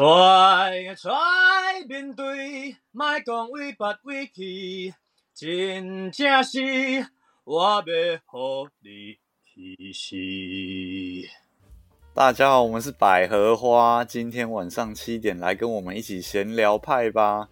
出出面对，莫讲为不为去，真正是我要和你提示。大家好，我们是百合花，今天晚上七点来跟我们一起闲聊派吧。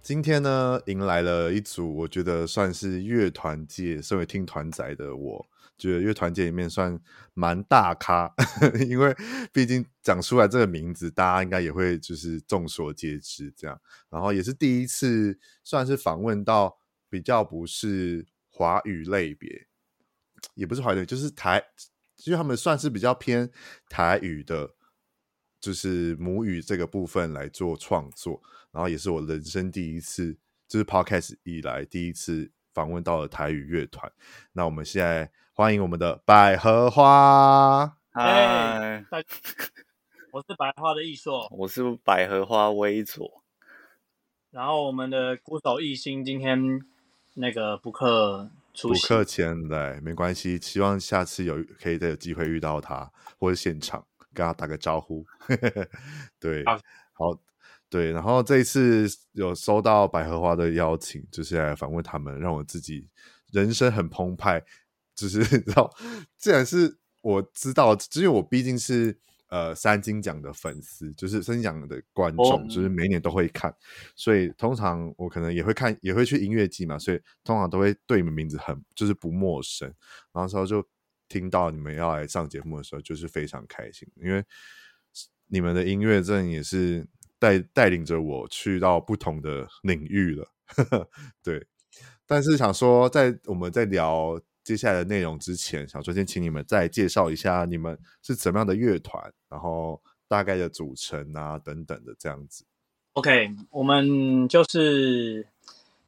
今天呢，迎来了一组我觉得算是乐团界，身为听团仔的我。觉得乐团界里面算蛮大咖，因为毕竟讲出来这个名字，大家应该也会就是众所皆知这样。然后也是第一次算是访问到比较不是华语类别，也不是华语，就是台，因为他们算是比较偏台语的，就是母语这个部分来做创作。然后也是我人生第一次，就是 Podcast 以来第一次访问到了台语乐团。那我们现在。欢迎我们的百合花，嗨，我是百合花的易硕，我是百合花微左，然后我们的鼓手艺兴今天那个补课出席，补课前来没关系，希望下次有可以再有机会遇到他或者现场跟他打个招呼，对，好，好，对，然后这一次有收到百合花的邀请，就是来访问他们，让我自己人生很澎湃。就是 你知道，既然是我知道，只有我毕竟是呃三金奖的粉丝，就是三金奖的观众，就是每年都会看，所以通常我可能也会看，也会去音乐季嘛，所以通常都会对你们名字很就是不陌生。然后时候就听到你们要来上节目的时候，就是非常开心，因为你们的音乐证也是带带领着我去到不同的领域了。对，但是想说，在我们在聊。接下来的内容之前，想说先请你们再介绍一下你们是怎么样的乐团，然后大概的组成啊等等的这样子。OK，我们就是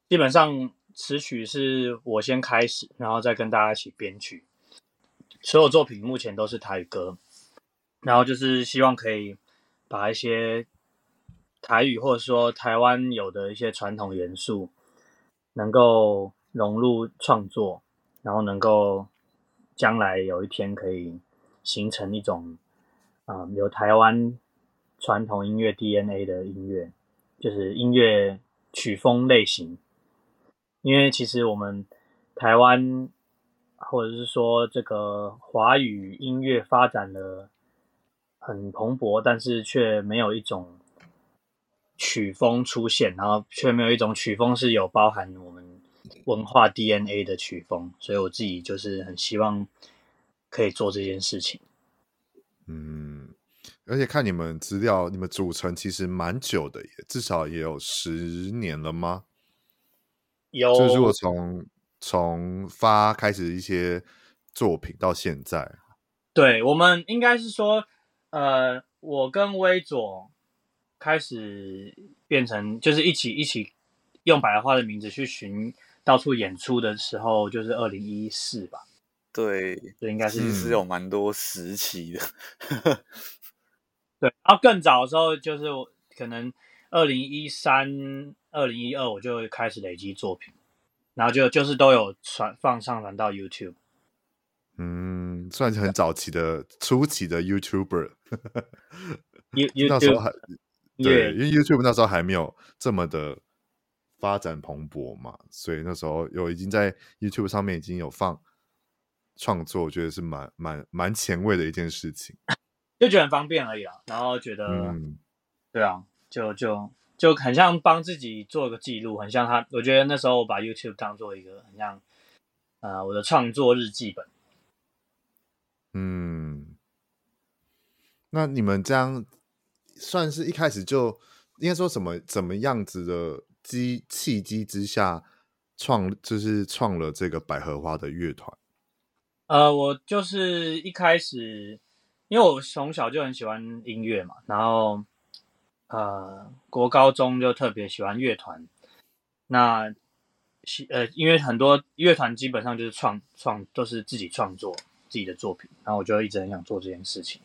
基本上词曲是我先开始，然后再跟大家一起编曲。所有作品目前都是台语歌，然后就是希望可以把一些台语或者说台湾有的一些传统元素能够融入创作。然后能够将来有一天可以形成一种啊、有台湾传统音乐 DNA 的音乐，就是音乐曲风类型。因为其实我们台湾或者是说这个华语音乐发展的很蓬勃，但是却没有一种曲风出现，然后却没有一种曲风是有包含我们。文化 DNA 的曲风，所以我自己就是很希望可以做这件事情。嗯，而且看你们资料，你们组成其实蛮久的，也至少也有十年了吗？有，就是我从从发开始一些作品到现在，对，我们应该是说，呃，我跟微佐开始变成就是一起一起用百合花的名字去寻。到处演出的时候，就是二零一四吧。对，这应该是是有蛮多时期的。对，然后更早的时候，就是可能二零一三、二零一二，我就开始累积作品，然后就就是都有传放上传到 YouTube。嗯，算是很早期的初期的 YouTuber。you, YouTube 那时候还对，因为 YouTube 那时候还没有这么的。发展蓬勃嘛，所以那时候有已经在 YouTube 上面已经有放创作，我觉得是蛮蛮蛮前卫的一件事情，就觉得很方便而已啊。然后觉得，嗯，对啊，就就就很像帮自己做个记录，很像他。我觉得那时候我把 YouTube 当做一个很像，呃，我的创作日记本。嗯，那你们这样算是一开始就应该说什么怎么样子的？机契机之下创就是创了这个百合花的乐团。呃，我就是一开始，因为我从小就很喜欢音乐嘛，然后呃，国高中就特别喜欢乐团。那呃，因为很多乐团基本上就是创创都是自己创作自己的作品，然后我就一直很想做这件事情。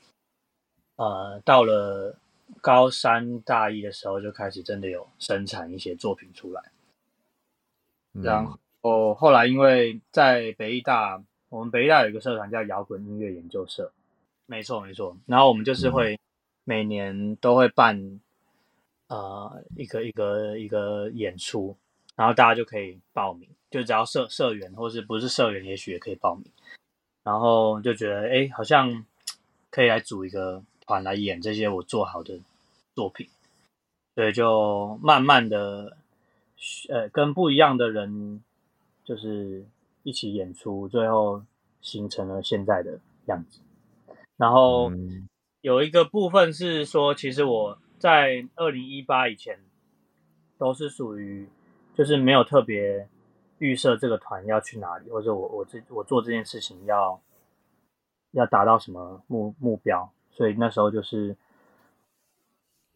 呃，到了。高三大一的时候就开始真的有生产一些作品出来，嗯、然后后来因为在北艺大，我们北艺大有一个社团叫摇滚音乐研究社，没错没错，然后我们就是会每年都会办呃一个一个一个演出，然后大家就可以报名，就只要社社员或是不是社员，也许也可以报名。然后就觉得哎，好像可以来组一个团来演这些我做好的作品，所以就慢慢的呃跟不一样的人就是一起演出，最后形成了现在的样子。然后有一个部分是说，其实我在二零一八以前都是属于就是没有特别预设这个团要去哪里，或者我我这我做这件事情要要达到什么目目标，所以那时候就是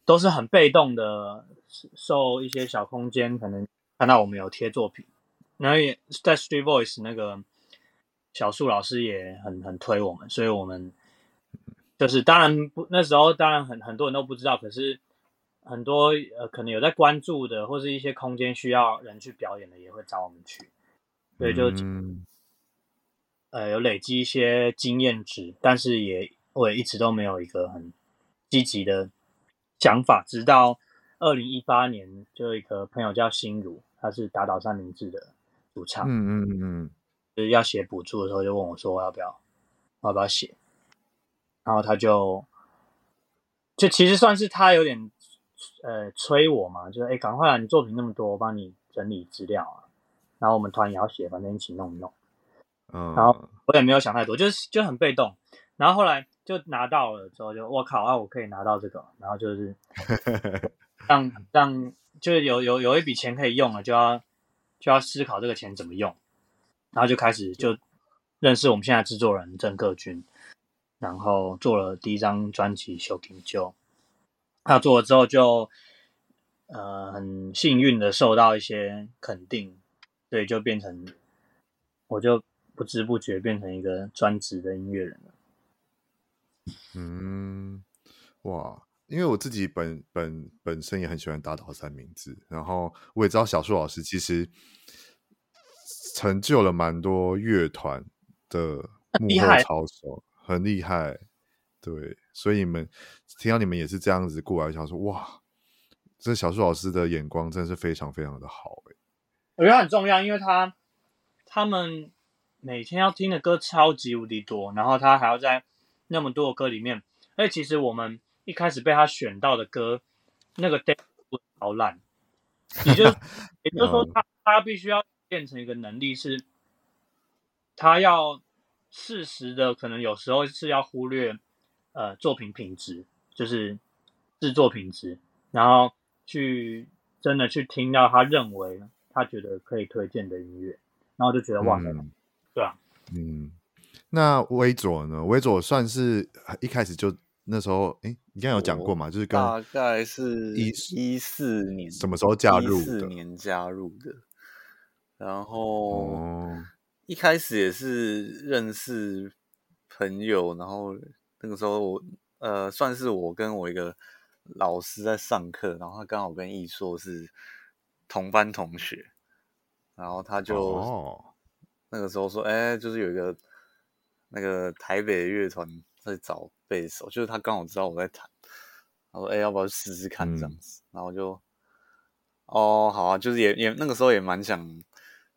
都是很被动的，受一些小空间可能看到我们有贴作品，然后也在 Street Voice 那个小树老师也很很推我们，所以我们。就是当然不，那时候当然很很多人都不知道，可是很多呃可能有在关注的，或是一些空间需要人去表演的，也会找我们去，所以就、嗯、呃有累积一些经验值，但是也我也一直都没有一个很积极的想法，直到二零一八年，就有一个朋友叫心如，他是打倒三明治的主唱，嗯嗯嗯，就是要写补助的时候，就问我说我要不要，我要不要写。然后他就，就其实算是他有点，呃，催我嘛，就是哎，赶快啊，你作品那么多，我帮你整理资料啊。然后我们团也要写，反正一起弄一弄。嗯。然后我也没有想太多，就是就很被动。然后后来就拿到了之后就，我靠啊，我可以拿到这个，然后就是 让让就有有有一笔钱可以用了，就要就要思考这个钱怎么用。然后就开始就认识我们现在制作人郑克军。然后做了第一张专辑《小金就》，他做了之后就，呃，很幸运的受到一些肯定，所以就变成，我就不知不觉变成一个专职的音乐人了。嗯，哇，因为我自己本本本身也很喜欢打倒三明治，然后我也知道小树老师其实成就了蛮多乐团的幕后操手。很厉害，对，所以你们听到你们也是这样子过来，想说哇，这小树老师的眼光真的是非常非常的好诶。我觉得很重要，因为他他们每天要听的歌超级无敌多，然后他还要在那么多的歌里面，而且其实我们一开始被他选到的歌，那个 demo 好烂，也就 也就是说他他必须要变成一个能力是，他要。适时的，可能有时候是要忽略，呃，作品品质，就是制作品质，然后去真的去听到他认为他觉得可以推荐的音乐，然后就觉得哇，嗯、对啊，嗯，那微佐呢？微佐算是一开始就那时候，哎，你刚有讲过嘛？就是跟大概是一一四年什么时候加入的？一四年加入的，然后。哦一开始也是认识朋友，然后那个时候我呃算是我跟我一个老师在上课，然后他刚好跟易硕是同班同学，然后他就、哦、那个时候说，哎，就是有一个那个台北乐团在找贝手，就是他刚好知道我在弹，他说，哎，要不要试试看这样子？嗯、然后就哦好啊，就是也也那个时候也蛮想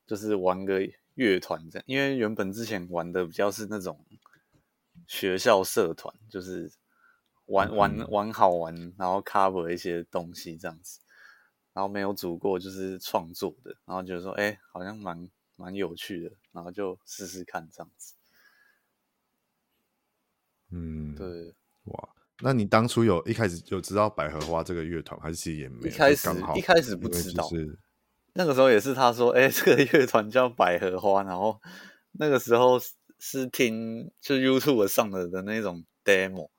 就是玩个。乐团这样，因为原本之前玩的比较是那种学校社团，就是玩玩玩好玩，然后 cover 一些东西这样子，然后没有组过就是创作的，然后觉得说，哎，好像蛮蛮有趣的，然后就试试看这样子。嗯，对，哇，那你当初有一开始就知道百合花这个乐团，还是其实也没有？一开始一开始不知道。那个时候也是他说，哎、欸，这个乐团叫百合花，然后那个时候是听就 YouTube 上的的那种 demo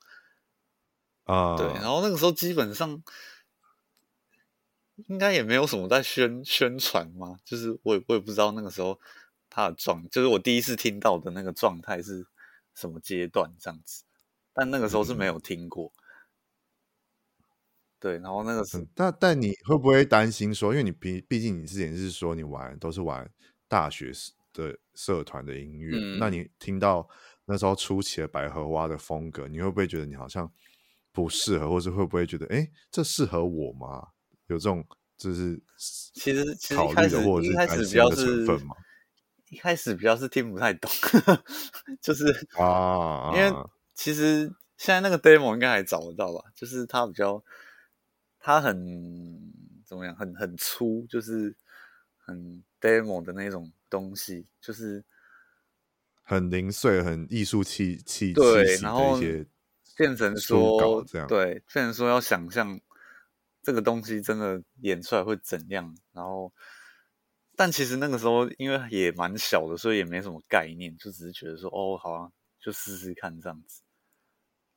啊，对，然后那个时候基本上应该也没有什么在宣宣传嘛，就是我也我也不知道那个时候他的状，就是我第一次听到的那个状态是什么阶段这样子，但那个时候是没有听过。嗯对，然后那个是，但但你会不会担心说，因为你毕毕竟你之前是说你玩都是玩大学的社团的音乐，嗯、那你听到那时候初期的百合花的风格，你会不会觉得你好像不适合，或者会不会觉得，哎，这适合我吗？有这种就是其实其实一开始一开始比较是一开始比较是听不太懂，就是啊，因为其实现在那个 demo 应该还找得到吧？就是它比较它很怎么样，很很粗，就是很 demo 的那种东西，就是很零碎、很艺术气气对，然后变成说这样对，变成说要想象。这个东西真的演出来会怎样？然后，但其实那个时候因为也蛮小的，所以也没什么概念，就只是觉得说，哦，好啊，就试试看这样子。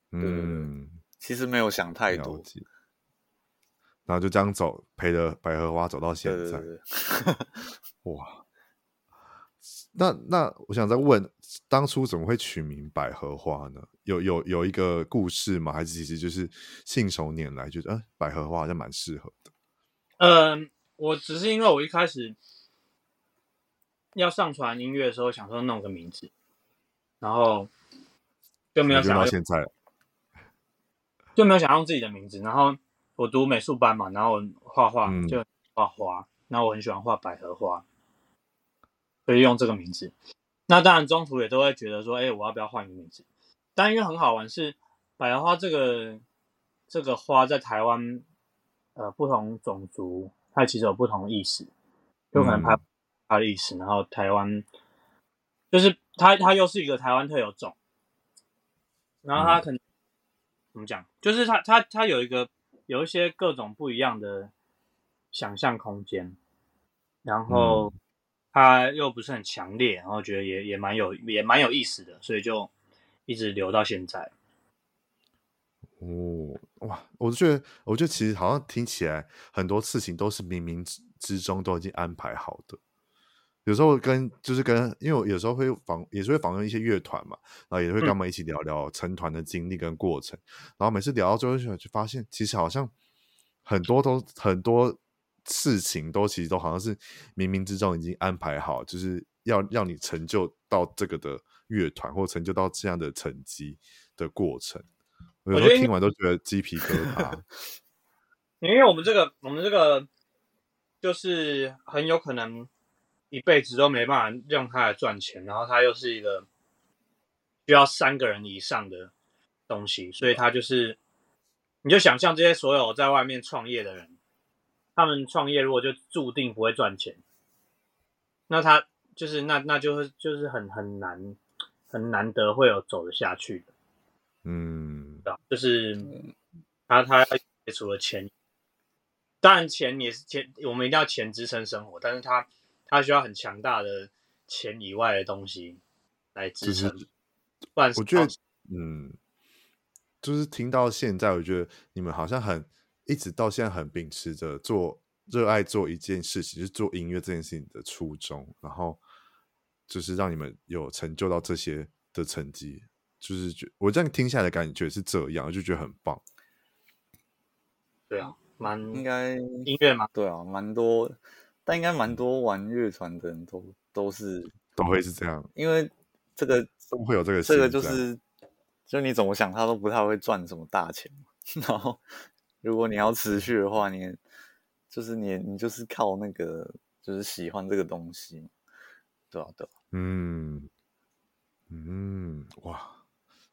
嗯，其实没有想太多。然后就这样走，陪着百合花走到现在。对对对 哇！那那我想再问，当初怎么会取名百合花呢？有有有一个故事吗？还是其实就是信手拈来，觉得呃百合花好像蛮适合的。嗯、呃，我只是因为我一开始要上传音乐的时候，想说弄个名字，然后就没有想到现在就没有想用自己的名字。然后我读美术班嘛，然后我画画就画花，嗯、然后我很喜欢画百合花。可以用这个名字，那当然中途也都会觉得说，哎，我要不要换一个名字？但因为很好玩是，是百合花这个这个花在台湾，呃，不同种族它其实有不同的意思，就可能它它的意思，然后台湾就是它它又是一个台湾特有种，然后它可能、嗯、怎么讲？就是它它它有一个有一些各种不一样的想象空间，然后。嗯它又不是很强烈，然后觉得也也蛮有也蛮有意思的，所以就一直留到现在。哦，哇！我觉得，我觉得其实好像听起来很多事情都是冥冥之之中都已经安排好的。有时候跟就是跟，因为我有时候会访，也是会访问一些乐团嘛，然后也会跟他们一起聊聊成团的经历跟过程。嗯、然后每次聊到最后，就发现其实好像很多都很多。事情都其实都好像是冥冥之中已经安排好，就是要让你成就到这个的乐团，或成就到这样的成绩的过程。我有时候听完都觉得鸡皮疙瘩。因为我们这个，我们这个就是很有可能一辈子都没办法用它来赚钱，然后它又是一个需要三个人以上的东西，所以它就是，你就想象这些所有在外面创业的人。他们创业如果就注定不会赚钱，那他就是那那就是就是很很难很难得会有走得下去的，嗯，就是他他除了钱，当然钱也是钱，我们一定要钱支撑生活，但是他他需要很强大的钱以外的东西来支撑，不然我觉得嗯，就是听到现在，我觉得你们好像很。一直到现在很秉持着做热爱做一件事情，就是做音乐这件事情的初衷，然后就是让你们有成就到这些的成绩，就是觉我这样听下来的感觉是这样，我就觉得很棒。对啊，蛮应该音乐嘛，对啊，蛮多，但应该蛮多玩乐团的人都都是都会是这样，因为这个都会有这个这个就是，就你怎么想，他都不太会赚什么大钱，然后。如果你要持续的话，你就是你，你就是靠那个，就是喜欢这个东西，对吧？对，嗯嗯，哇，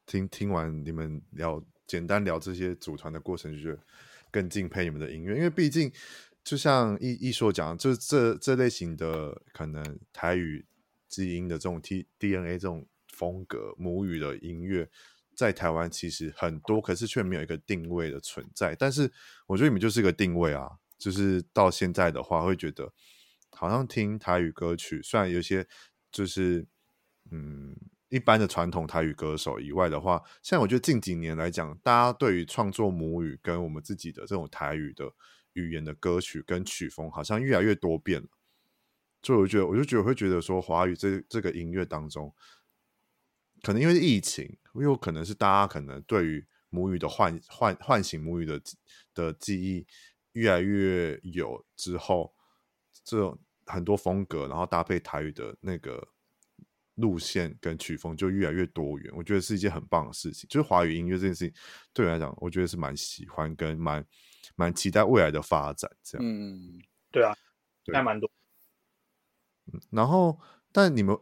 听听完你们聊，简单聊这些组团的过程，就觉得更敬佩你们的音乐，因为毕竟就像艺艺说讲，就是这这类型的可能台语基因的这种 T DNA 这种风格母语的音乐。在台湾其实很多，可是却没有一个定位的存在。但是我觉得你们就是一个定位啊，就是到现在的话，会觉得好像听台语歌曲，虽然有些就是嗯一般的传统台语歌手以外的话，像我觉得近几年来讲，大家对于创作母语跟我们自己的这种台语的语言的歌曲跟曲风，好像越来越多变了。所以我觉得，我就觉得会觉得说，华语这这个音乐当中。可能因为疫情，又有可能是大家可能对于母语的唤唤唤醒母语的的记忆越来越有之后，这种很多风格，然后搭配台语的那个路线跟曲风就越来越多元，我觉得是一件很棒的事情。就是华语音乐这件事情，对我来讲，我觉得是蛮喜欢跟蛮蛮期待未来的发展。这样，嗯，对啊，对，还蛮多。嗯，然后，但你们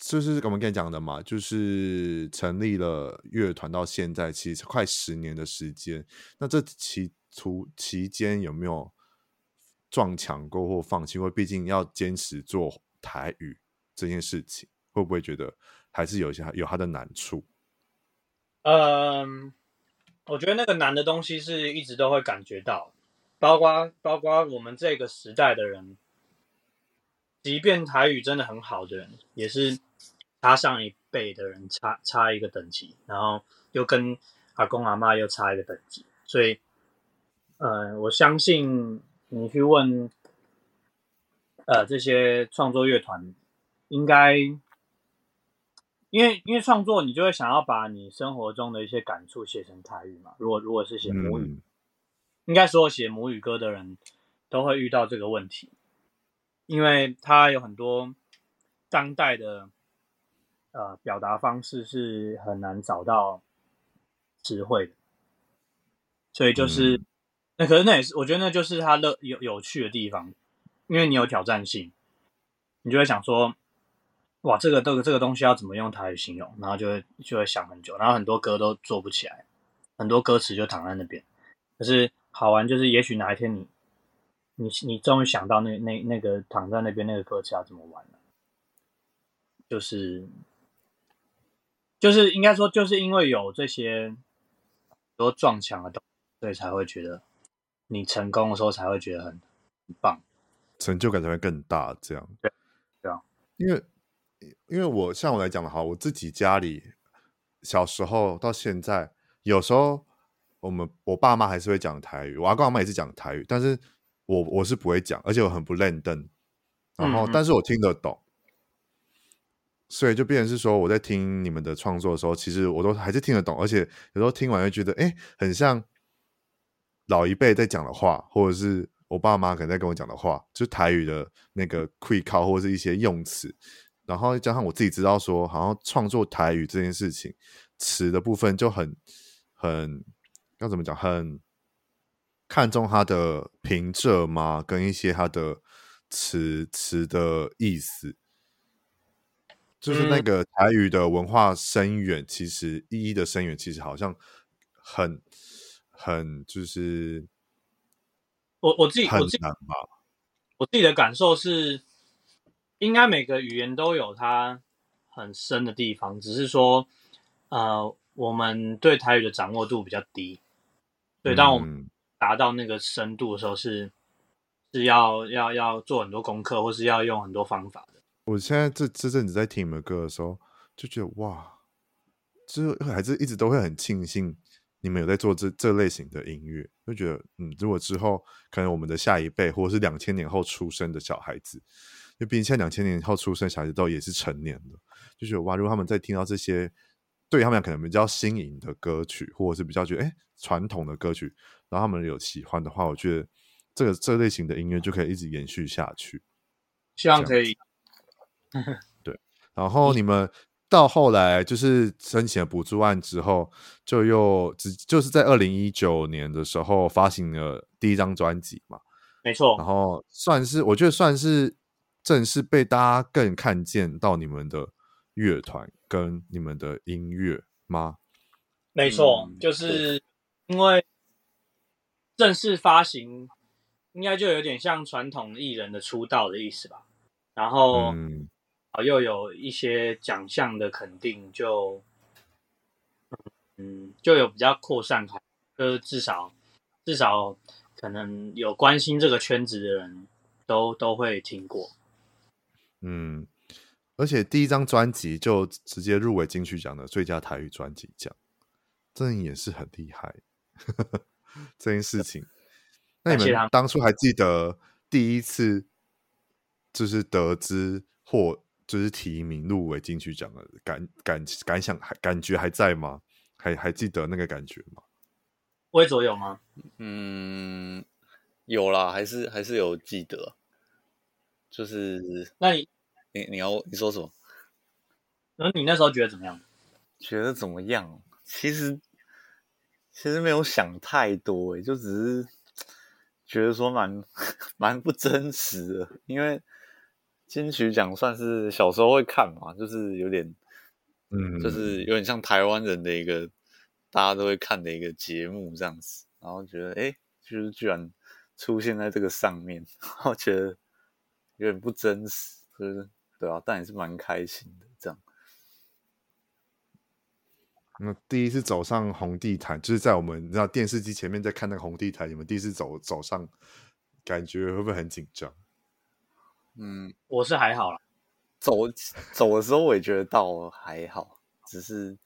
就是我们跟你讲的嘛，就是成立了乐团到现在，其实快十年的时间。那这期途期间有没有撞墙过或放弃？因为毕竟要坚持做台语。这件事情会不会觉得还是有一些有它的难处？嗯，我觉得那个难的东西是一直都会感觉到，包括包括我们这个时代的人，即便台语真的很好的人，也是他上一辈的人差差一个等级，然后又跟阿公阿嬷又差一个等级，所以，呃，我相信你去问，呃，这些创作乐团。应该，因为因为创作，你就会想要把你生活中的一些感触写成台语嘛。如果如果是写母语，嗯、应该说写母语歌的人都会遇到这个问题，因为他有很多当代的呃表达方式是很难找到词汇的，所以就是、嗯、那可是那也是我觉得那就是他乐有有趣的地方，因为你有挑战性，你就会想说。哇，这个这个这个东西要怎么用台语形容？然后就会就会想很久，然后很多歌都做不起来，很多歌词就躺在那边。可是好玩就是，也许哪一天你你你终于想到那那那个躺在那边那个歌词要怎么玩了，就是就是应该说，就是因为有这些多撞墙的东西，所以才会觉得你成功的时候才会觉得很很棒，成就感才会更大。这样对对啊，因为。因为我像我来讲的话，我自己家里小时候到现在，有时候我们我爸妈还是会讲台语，我阿公阿妈也是讲台语，但是我我是不会讲，而且我很不认真，然后但是我听得懂，嗯、所以就变成是说我在听你们的创作的时候，其实我都还是听得懂，而且有时候听完又觉得哎，很像老一辈在讲的话，或者是我爸妈可能在跟我讲的话，就是台语的那个 quick 或者是一些用词。然后加上我自己知道说，好像创作台语这件事情，词的部分就很很要怎么讲，很看重它的平仄嘛，跟一些它的词词的意思，就是那个台语的文化深远，其实意义的深远，其实好像很很就是我我自己很难吧，我自己的感受是。应该每个语言都有它很深的地方，只是说，呃，我们对台语的掌握度比较低。对，当我们达到那个深度的时候是，是是要要要做很多功课，或是要用很多方法的。我现在这这阵子在听你们歌的时候，就觉得哇，就还是一直都会很庆幸你们有在做这这类型的音乐，就觉得嗯，如果之后可能我们的下一辈，或者是两千年后出生的小孩子。因为毕竟现在两千年后出生小孩子都也是成年的，就觉得哇，如果他们在听到这些对他们可能比较新颖的歌曲，或者是比较觉得哎传统的歌曲，然后他们有喜欢的话，我觉得这个这类型的音乐就可以一直延续下去。希望可以。对，然后你们到后来就是申请了补助案之后，就又只就是在二零一九年的时候发行了第一张专辑嘛？没错。然后算是我觉得算是。正式被大家更看见到你们的乐团跟你们的音乐吗？没错，嗯、就是因为正式发行，应该就有点像传统艺人的出道的意思吧。然后，嗯，又有一些奖项的肯定就，就嗯，就有比较扩散开，就是至少至少可能有关心这个圈子的人都都会听过。嗯，而且第一张专辑就直接入围金曲奖的最佳台语专辑奖，这也是很厉害呵呵 这件事情。那你们当初还记得第一次就是得知或就是提名入围金曲奖的感感感想还感觉还在吗？还还记得那个感觉吗？魏卓有吗？嗯，有啦，还是还是有记得。就是，那你，你你要你说什么？那你那时候觉得怎么样？觉得怎么样？其实其实没有想太多，诶，就只是觉得说蛮 蛮不真实的，因为金曲奖算是小时候会看嘛，就是有点，嗯，就是有点像台湾人的一个大家都会看的一个节目这样子，然后觉得诶，就是居然出现在这个上面，然后觉得有点不真实，就是对啊，但也是蛮开心的这样。那第一次走上红地毯，就是在我们你知道电视机前面在看那个红地毯，你们第一次走走上，感觉会不会很紧张？嗯，我是还好啦，走走的时候我也觉得倒还好，只是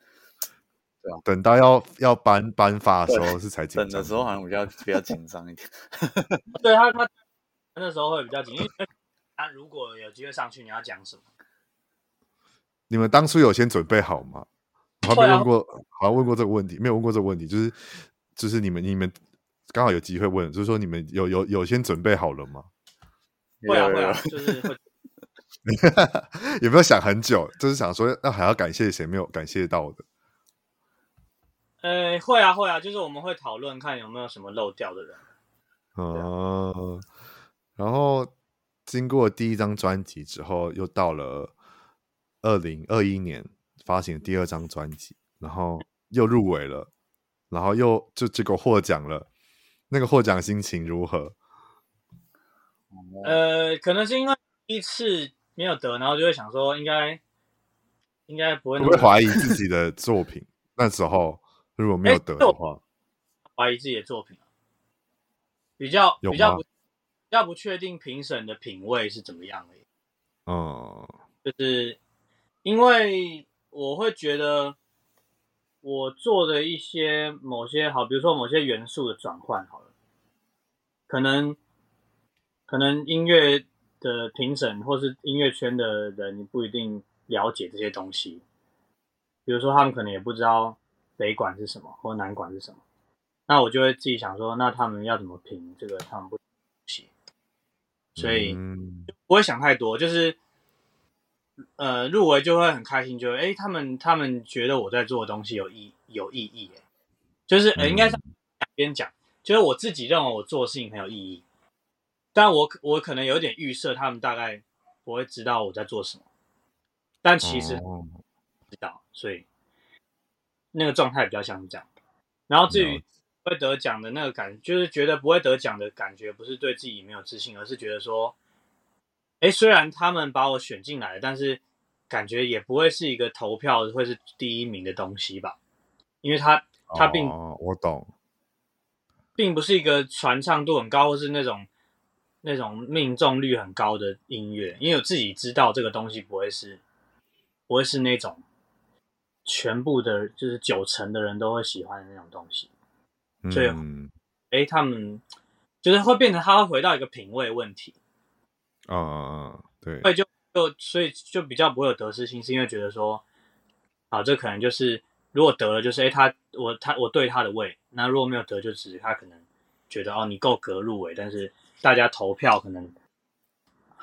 对啊，等到要要颁颁发的时候是才紧张，等的时候好像比较比较紧张一点。对他他那时候会比较紧，因为他如果有机会上去，你要讲什么？你们当初有先准备好吗？好像没问过，好像问过这个问题，没有问过这个问题，就是就是你们你们刚好有机会问，就是说你们有有有先准备好了吗？会啊会啊，就是会。有没有想很久？就是想说，那还要感谢谁没有感谢到的？呃，会啊会啊，就是我们会讨论看有没有什么漏掉的人。哦、啊，然后经过第一张专辑之后，又到了二零二一年。发行第二张专辑，然后又入围了，然后又就结果获奖了。那个获奖心情如何？呃，可能是因为第一次没有得，然后就会想说应该应该不会不会怀疑自己的作品。那时候如果没有得的话，怀疑自己的作品，比较比较不比较不确定评审的品味是怎么样的。哦，就是因为。我会觉得我做的一些某些好，比如说某些元素的转换，好了，可能可能音乐的评审或是音乐圈的人，你不一定了解这些东西。比如说，他们可能也不知道北管是什么，或南管是什么。那我就会自己想说，那他们要怎么评这个？他们不所以不会想太多，就是。呃，入围就会很开心，就会哎，他们他们觉得我在做的东西有意有意义，哎，就是呃，应该是两边讲，就是我自己认为我做的事情很有意义，但我我可能有点预设，他们大概不会知道我在做什么，但其实知道，所以那个状态比较像是这样。然后至于不会得奖的那个感，就是觉得不会得奖的感觉，不是对自己没有自信，而是觉得说。哎，虽然他们把我选进来，但是感觉也不会是一个投票会是第一名的东西吧？因为他他并、哦、我懂，并不是一个传唱度很高，或是那种那种命中率很高的音乐。因为我自己知道这个东西不会是不会是那种全部的，就是九成的人都会喜欢的那种东西。所以，哎、嗯，他们就是会变成他会回到一个品味问题。嗯嗯嗯，对，所以就就所以就比较不会有得失心，是因为觉得说，啊，这可能就是如果得了，就是哎，他我他我对他的胃，那如果没有得，就只是他可能觉得哦，你够格入围，但是大家投票可能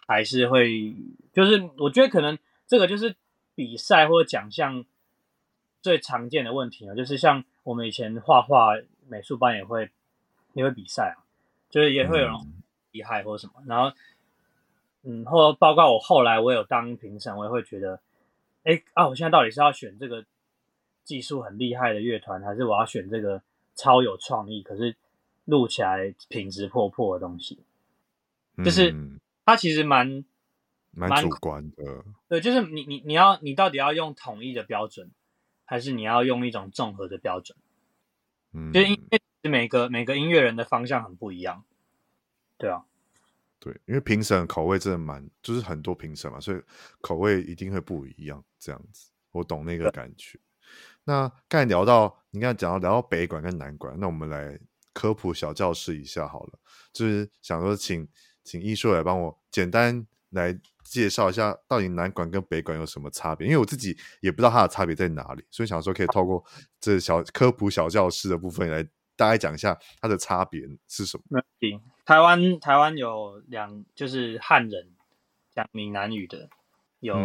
还是会，就是我觉得可能这个就是比赛或者奖项最常见的问题啊，就是像我们以前画画美术班也会也会比赛啊，就是也会有人厉害或者什么，然后。嗯，或包括我后来我有当评审，我也会觉得，哎啊，我现在到底是要选这个技术很厉害的乐团，还是我要选这个超有创意，可是录起来品质破破的东西？就是它其实蛮蛮主观的。对，就是你你你要你到底要用统一的标准，还是你要用一种综合的标准？嗯，就是因为每个每个音乐人的方向很不一样，对啊。对，因为评审口味真的蛮，就是很多评审嘛，所以口味一定会不一样。这样子，我懂那个感觉。那刚才聊到，你刚才讲到聊到北管跟南管，那我们来科普小教室一下好了。就是想说请，请请亦硕来帮我简单来介绍一下，到底南管跟北管有什么差别？因为我自己也不知道它的差别在哪里，所以想说可以透过这小科普小教室的部分来大概讲一下它的差别是什么。那行台湾台湾有两，就是汉人讲闽南语的，有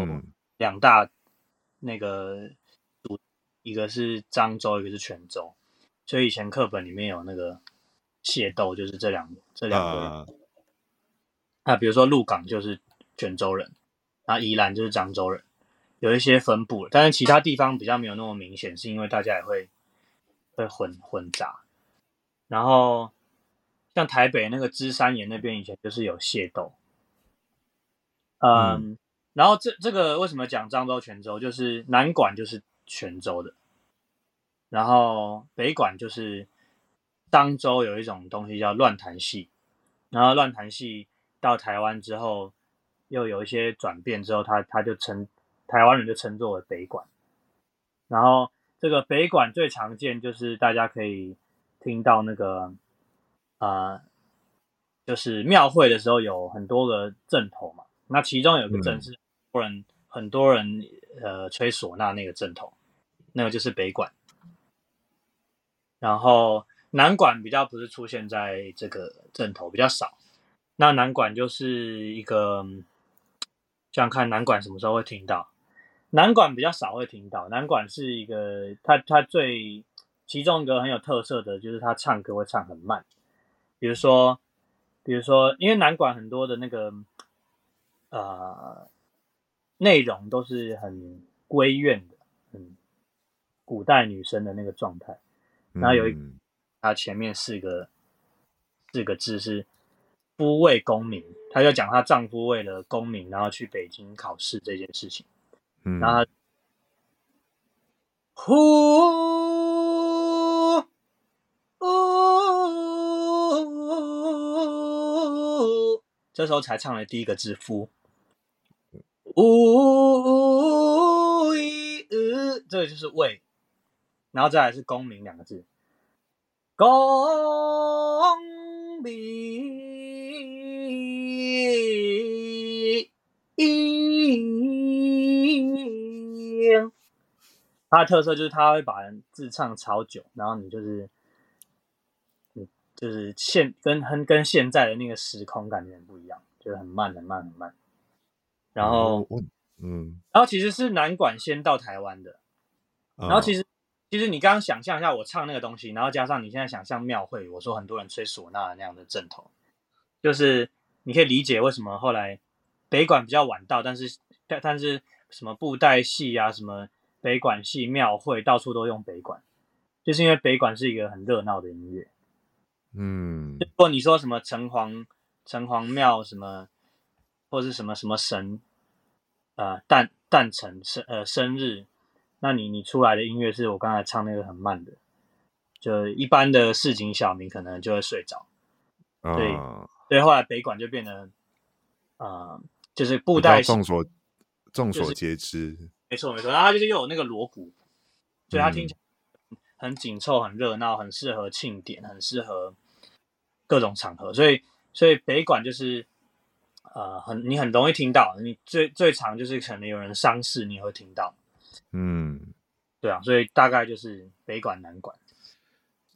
两大那个一个是漳州，一个是泉州，所以以前课本里面有那个械斗，就是这两这两个。啊，啊，比如说鹿港就是泉州人，啊，宜兰就是漳州人，有一些分布，但是其他地方比较没有那么明显，是因为大家也会会混混杂。然后像台北那个芝山岩那边以前就是有械斗，嗯。嗯然后这这个为什么讲漳州、泉州？就是南管就是泉州的，然后北管就是漳州有一种东西叫乱弹戏，然后乱弹戏到台湾之后又有一些转变之后，他他就称台湾人就称作为北管。然后这个北管最常见就是大家可以听到那个啊、呃，就是庙会的时候有很多个阵头嘛，那其中有个阵是。多人很多人呃吹唢呐那个阵头，那个就是北管，然后南管比较不是出现在这个阵头比较少。那南管就是一个，想想看南管什么时候会听到？南管比较少会听到。南管是一个，他他最其中一个很有特色的就是他唱歌会唱很慢，比如说比如说，因为南管很多的那个呃。内容都是很闺怨的，嗯，古代女生的那个状态。然后有一，他前面四个四个字是“夫为功名”，他就讲她丈夫为了功名，然后去北京考试这件事情。嗯，然后他，呼，呜，这时候才唱了第一个字“夫”。呜一呃，这个就是为，然后再来是功名两个字，功名。它的特色就是它会把字唱超久，然后你就是，你就是现跟跟跟现在的那个时空感觉很不一样，就是很慢很慢很慢。然后，嗯，然后其实是南管先到台湾的，然后其实，其实你刚刚想象一下，我唱那个东西，然后加上你现在想象庙会，我说很多人吹唢呐那样的阵头，就是你可以理解为什么后来北管比较晚到，但是但但是什么布袋戏啊，什么北管戏庙会到处都用北管，就是因为北管是一个很热闹的音乐，嗯，如果你说什么城隍城隍庙什么。或是什么什么神，呃诞诞辰生呃生日，那你你出来的音乐是我刚才唱那个很慢的，就一般的市井小民可能就会睡着，嗯、对，所以后来北管就变得，呃，就是布袋戏众所众所皆知，就是、没错没错，然后它就是又有那个锣鼓，所以它听起来很紧凑、很热闹、很适合庆典、很适合各种场合，所以所以北管就是。呃，很你很容易听到，你最最常就是可能有人丧事，你也会听到。嗯，对啊，所以大概就是北管南管。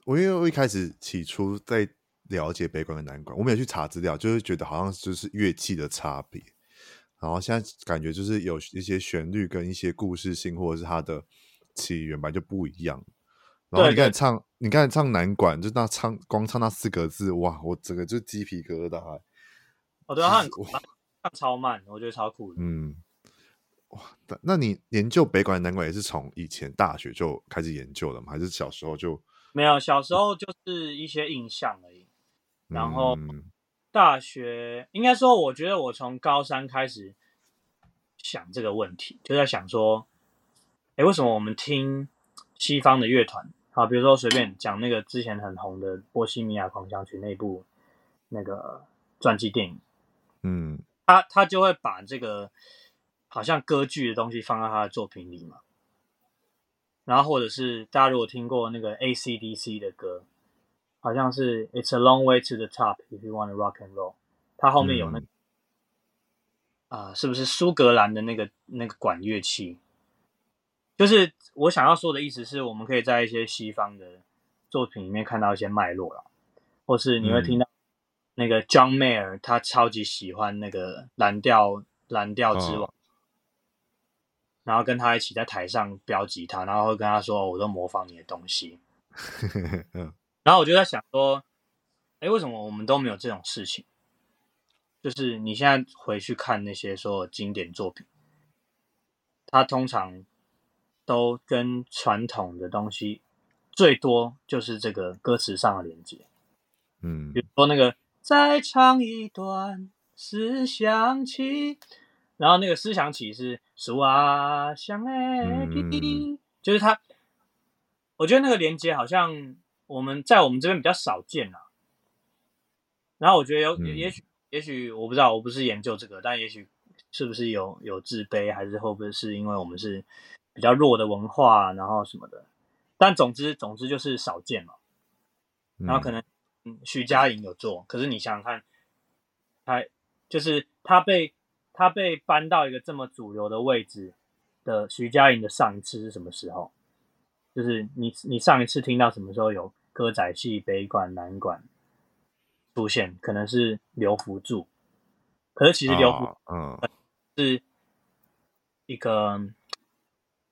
我因为我一开始起初在了解北管跟南管，我没有去查资料，就是觉得好像就是乐器的差别。然后现在感觉就是有一些旋律跟一些故事性，或者是它的起源吧，就不一样。然后你刚才唱，你刚才唱南管，就那唱光唱那四个字，哇，我整个就鸡皮疙瘩。哦，对啊，他很酷，他超慢，我觉得超酷的。嗯，哇，那那你研究北管南管也是从以前大学就开始研究了吗？还是小时候就没有？小时候就是一些印象而已。然后大学应该说，我觉得我从高三开始想这个问题，就在想说，哎，为什么我们听西方的乐团？好，比如说随便讲那个之前很红的《波西米亚狂想曲》那部那个传记电影。嗯，他他就会把这个好像歌剧的东西放在他的作品里嘛，然后或者是大家如果听过那个 AC/DC 的歌，好像是 It's a long way to the top if you want to rock and roll，它后面有那个啊、嗯呃，是不是苏格兰的那个那个管乐器？就是我想要说的意思是，我们可以在一些西方的作品里面看到一些脉络了，或是你会听到、嗯。那个 John Mayer 他超级喜欢那个蓝调蓝调之王，哦、然后跟他一起在台上飙吉他，然后会跟他说：“我都模仿你的东西。”然后我就在想说：“哎，为什么我们都没有这种事情？就是你现在回去看那些所有经典作品，它通常都跟传统的东西最多就是这个歌词上的连接。嗯，比如说那个再唱一段思想起。”然后那个思想起是树啊，想哎，就是它，我觉得那个连接好像我们在我们这边比较少见啊。然后我觉得有，嗯、也许，也许我不知道，我不是研究这个，但也许是不是有有自卑，还是会不会是因为我们是比较弱的文化，然后什么的。但总之，总之就是少见嘛。然后可能徐佳莹有做，可是你想想看，他就是他被。他被搬到一个这么主流的位置的徐佳莹的上一次是什么时候？就是你你上一次听到什么时候有歌仔戏北管南管出现？可能是刘福柱，可是其实刘福嗯是一个，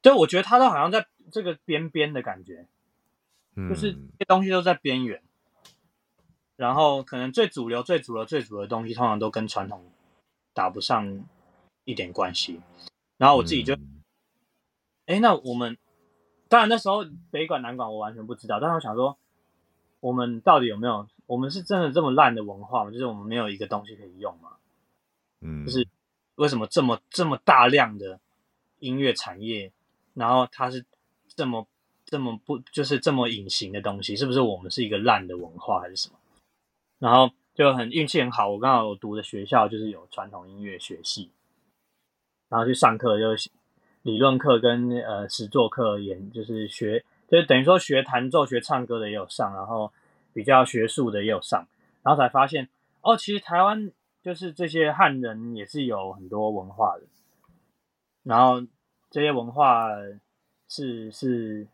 就我觉得他都好像在这个边边的感觉，嗯、就是东西都在边缘，然后可能最主流、最主流、最主流的东西，通常都跟传统。打不上一点关系，然后我自己就，哎、嗯，那我们当然那时候北管南管我完全不知道，但是我想说，我们到底有没有？我们是真的这么烂的文化吗？就是我们没有一个东西可以用吗？嗯，就是为什么这么这么大量的音乐产业，然后它是这么这么不就是这么隐形的东西？是不是我们是一个烂的文化还是什么？然后。就很运气很好，我刚好我读的学校就是有传统音乐学系，然后去上课就是理论课跟呃实作课，演就是学，就等于说学弹奏、学唱歌的也有上，然后比较学术的也有上，然后才发现哦，其实台湾就是这些汉人也是有很多文化的，然后这些文化是是，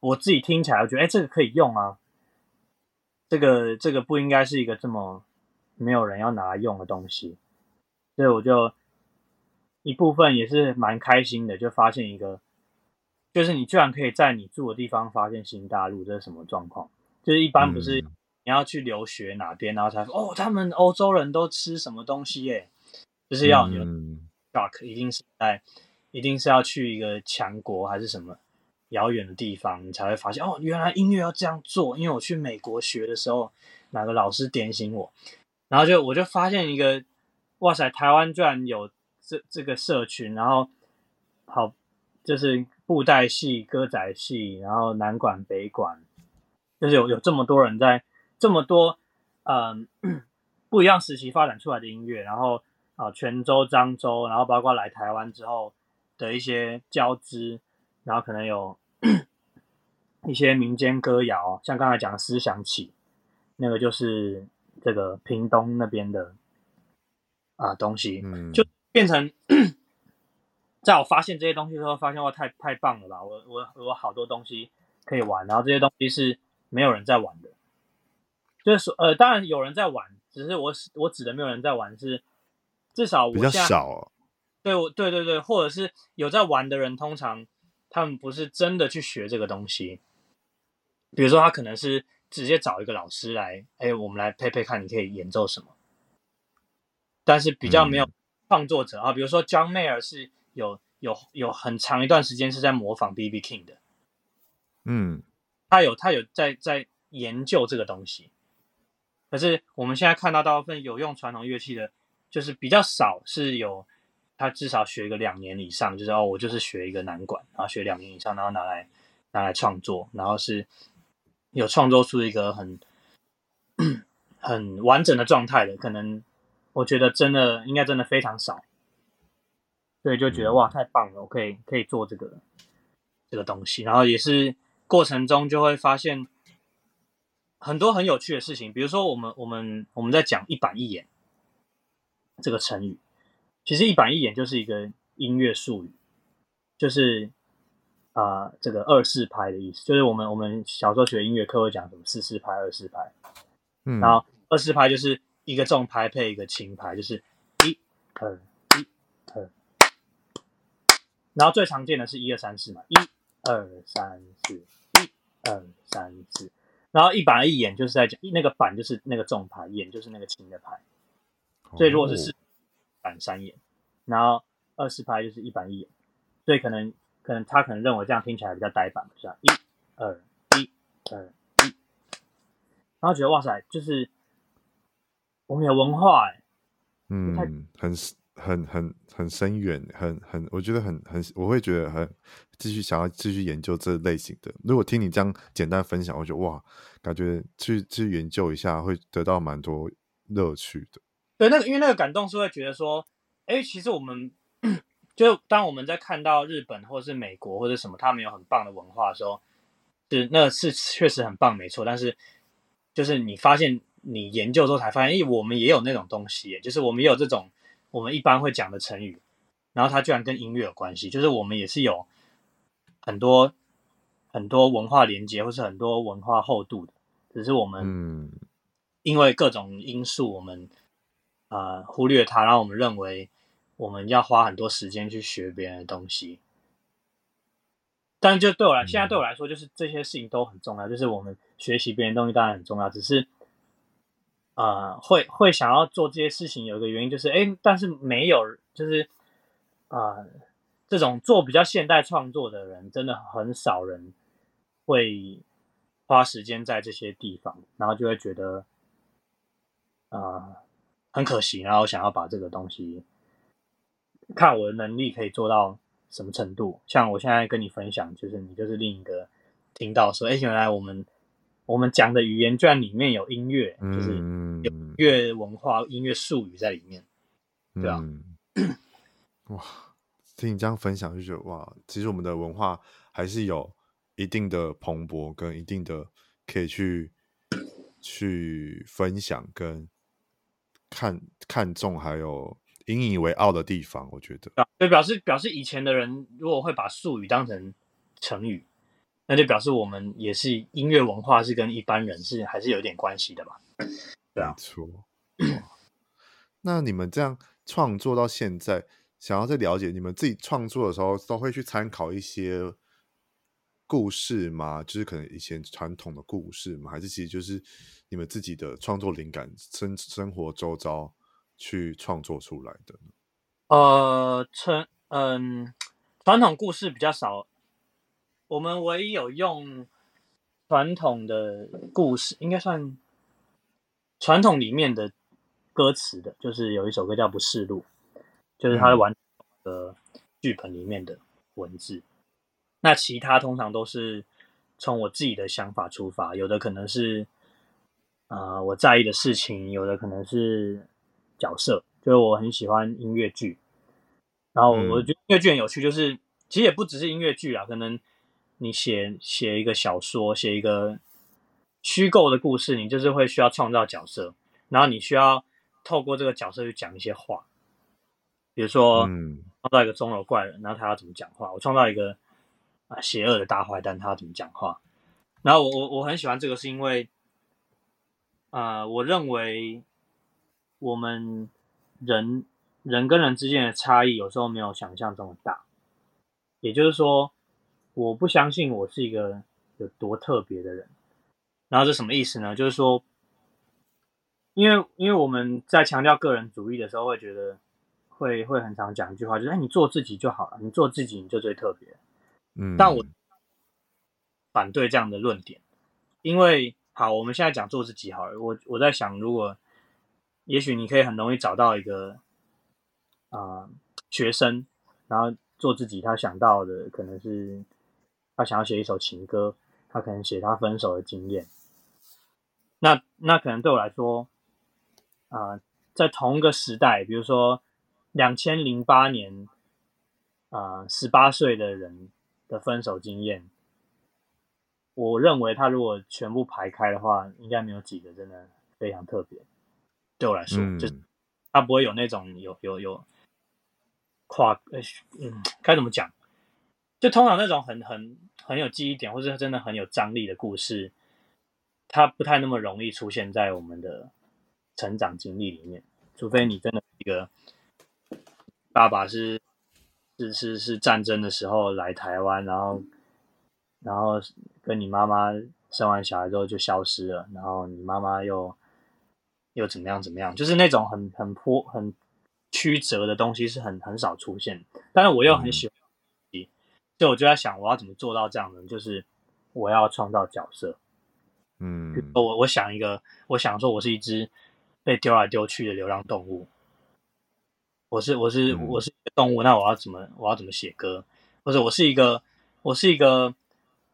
我自己听起来我觉得哎，这个可以用啊。这个这个不应该是一个这么没有人要拿来用的东西，所以我就一部分也是蛮开心的，就发现一个，就是你居然可以在你住的地方发现新大陆，这是什么状况？就是一般不是你要去留学哪边，然后才说哦，他们欧洲人都吃什么东西耶？就是要有 shock，一定是在，一定是要去一个强国还是什么？遥远的地方，你才会发现哦，原来音乐要这样做。因为我去美国学的时候，哪个老师点醒我，然后就我就发现一个，哇塞，台湾居然有这这个社群，然后好就是布袋戏、歌仔戏，然后南管、北管，就是有有这么多人在这么多嗯 不一样时期发展出来的音乐，然后啊泉州、漳州，然后包括来台湾之后的一些交织，然后可能有。一些民间歌谣，像刚才讲的思想起，那个就是这个屏东那边的啊、呃、东西，嗯、就变成在我发现这些东西之后，发现哇，太太棒了吧！我我我好多东西可以玩，然后这些东西是没有人在玩的，就是说呃，当然有人在玩，只是我我指的没有人在玩是至少我比较少，对，我对对对，或者是有在玩的人，通常他们不是真的去学这个东西。比如说，他可能是直接找一个老师来，哎，我们来配配看，你可以演奏什么。但是比较没有创作者啊，比如说 John Mayer 是有有有很长一段时间是在模仿 BB King 的，嗯，他有他有在在研究这个东西。可是我们现在看到大部分有用传统乐器的，就是比较少是有他至少学一个两年以上，就是哦，我就是学一个南管，然后学两年以上，然后拿来拿来创作，然后是。有创作出一个很很完整的状态的，可能我觉得真的应该真的非常少，所以就觉得哇，太棒了，我可以可以做这个这个东西，然后也是过程中就会发现很多很有趣的事情，比如说我们我们我们在讲一板一眼这个成语，其实一板一眼就是一个音乐术语，就是。啊、呃，这个二四拍的意思，就是我们我们小时候学音乐课会讲什么四四拍、二四拍，嗯，然后二四拍就是一个重拍配一个轻拍，就是一二一二然后最常见的是一二三四嘛，一二三四，一二三四。然后一板一眼就是在讲那个板就是那个重牌，眼就是那个轻的牌。所以如果是四板三眼，然后二四拍就是一板一眼。所以可能可能他可能认为这样听起来比较呆板，是吧？一二一二一，然后觉得哇塞，就是我们有文化哎，嗯，很很很很深远，很很，我觉得很很，我会觉得很继续想要继续研究这类型的。如果听你这样简单分享，我觉得哇，感觉去去研究一下会得到蛮多乐趣的。对，那个因为那个感动是会觉得说，哎，其实我们。就当我们在看到日本或者是美国或者什么，他们有很棒的文化的时候，是那是确实很棒，没错。但是就是你发现你研究之后才发现，诶，我们也有那种东西，就是我们也有这种我们一般会讲的成语，然后它居然跟音乐有关系，就是我们也是有很多很多文化连接或是很多文化厚度的，只是我们因为各种因素，我们啊、呃、忽略它，然后我们认为。我们要花很多时间去学别人的东西，但就对我来，现在对我来说，就是这些事情都很重要。就是我们学习别人的东西当然很重要，只是，呃，会会想要做这些事情，有一个原因就是，哎，但是没有，就是，啊、这种做比较现代创作的人，真的很少人会花时间在这些地方，然后就会觉得，啊、很可惜，然后想要把这个东西。看我的能力可以做到什么程度？像我现在跟你分享，就是你就是另一个听到说，哎，原来我们我们讲的语言居然里面有音乐，就是有音乐文化、音乐术语在里面，对啊。哇，听你这样分享就觉得哇，其实我们的文化还是有一定的蓬勃跟一定的可以去去分享跟看看重，还有。引以为傲的地方，我觉得，对，表示表示以前的人如果会把术语当成成语，那就表示我们也是音乐文化是跟一般人是还是有点关系的吧？对啊，没错。那你们这样创作到现在，想要再了解你们自己创作的时候，都会去参考一些故事吗？就是可能以前传统的故事吗？还是其实就是你们自己的创作灵感，生生活周遭？去创作出来的呢，呃，传嗯，传统故事比较少。我们唯一有用传统的故事，应该算传统里面的歌词的，就是有一首歌叫《不示路》，就是它的完整的剧本里面的文字。嗯。那其他通常都是从我自己的想法出发，有的可能是啊，呃，我在意的事情，有的可能是。角色就是我很喜欢音乐剧，然后我觉得音乐剧很有趣，就是、嗯、其实也不只是音乐剧啊，可能你写写一个小说，写一个虚构的故事，你就是会需要创造角色，然后你需要透过这个角色去讲一些话，比如说创造一个钟楼怪人，然后他要怎么讲话？我创造一个啊邪恶的大坏蛋，他要怎么讲话？然后我我我很喜欢这个，是因为啊、呃，我认为。我们人人跟人之间的差异有时候没有想象这么大，也就是说，我不相信我是一个有多特别的人。然后这什么意思呢？就是说，因为因为我们在强调个人主义的时候，会觉得会会很常讲一句话，就是哎，你做自己就好了，你做自己你就最特别。嗯，但我反对这样的论点，因为好，我们现在讲做自己好了。我我在想，如果也许你可以很容易找到一个啊、呃、学生，然后做自己。他想到的可能是他想要写一首情歌，他可能写他分手的经验。那那可能对我来说，啊、呃，在同一个时代，比如说两千零八年，啊十八岁的人的分手经验，我认为他如果全部排开的话，应该没有几个真的非常特别。对我来说，嗯、就是他不会有那种有有有跨呃嗯，该怎么讲？就通常那种很很很有记忆点，或者真的很有张力的故事，它不太那么容易出现在我们的成长经历里面。除非你真的一个爸爸是是是是战争的时候来台湾，然后然后跟你妈妈生完小孩之后就消失了，然后你妈妈又又怎么样怎么样，就是那种很很波很曲折的东西是很很少出现，但是我又很喜欢，嗯、所以我就在想我要怎么做到这样呢，就是我要创造角色，嗯，我我想一个，我想说我是一只被丢来丢去的流浪动物。我是我是我是一个动物，那我要怎么我要怎么写歌？或者我是一个我是一个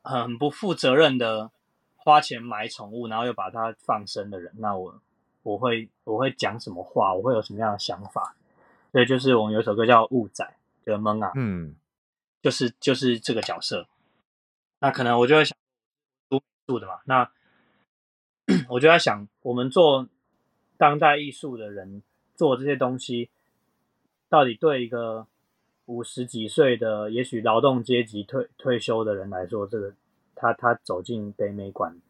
很不负责任的花钱买宠物，然后又把它放生的人，那我我会我会讲什么话？我会有什么样的想法？所以就是我们有一首歌叫《雾仔》，就蒙啊，嗯，就是就是这个角色。那可能我就会想读美术的嘛，那 我就在想，我们做当代艺术的人做这些东西。到底对一个五十几岁的，也许劳动阶级退退休的人来说，这个他他走进北美馆，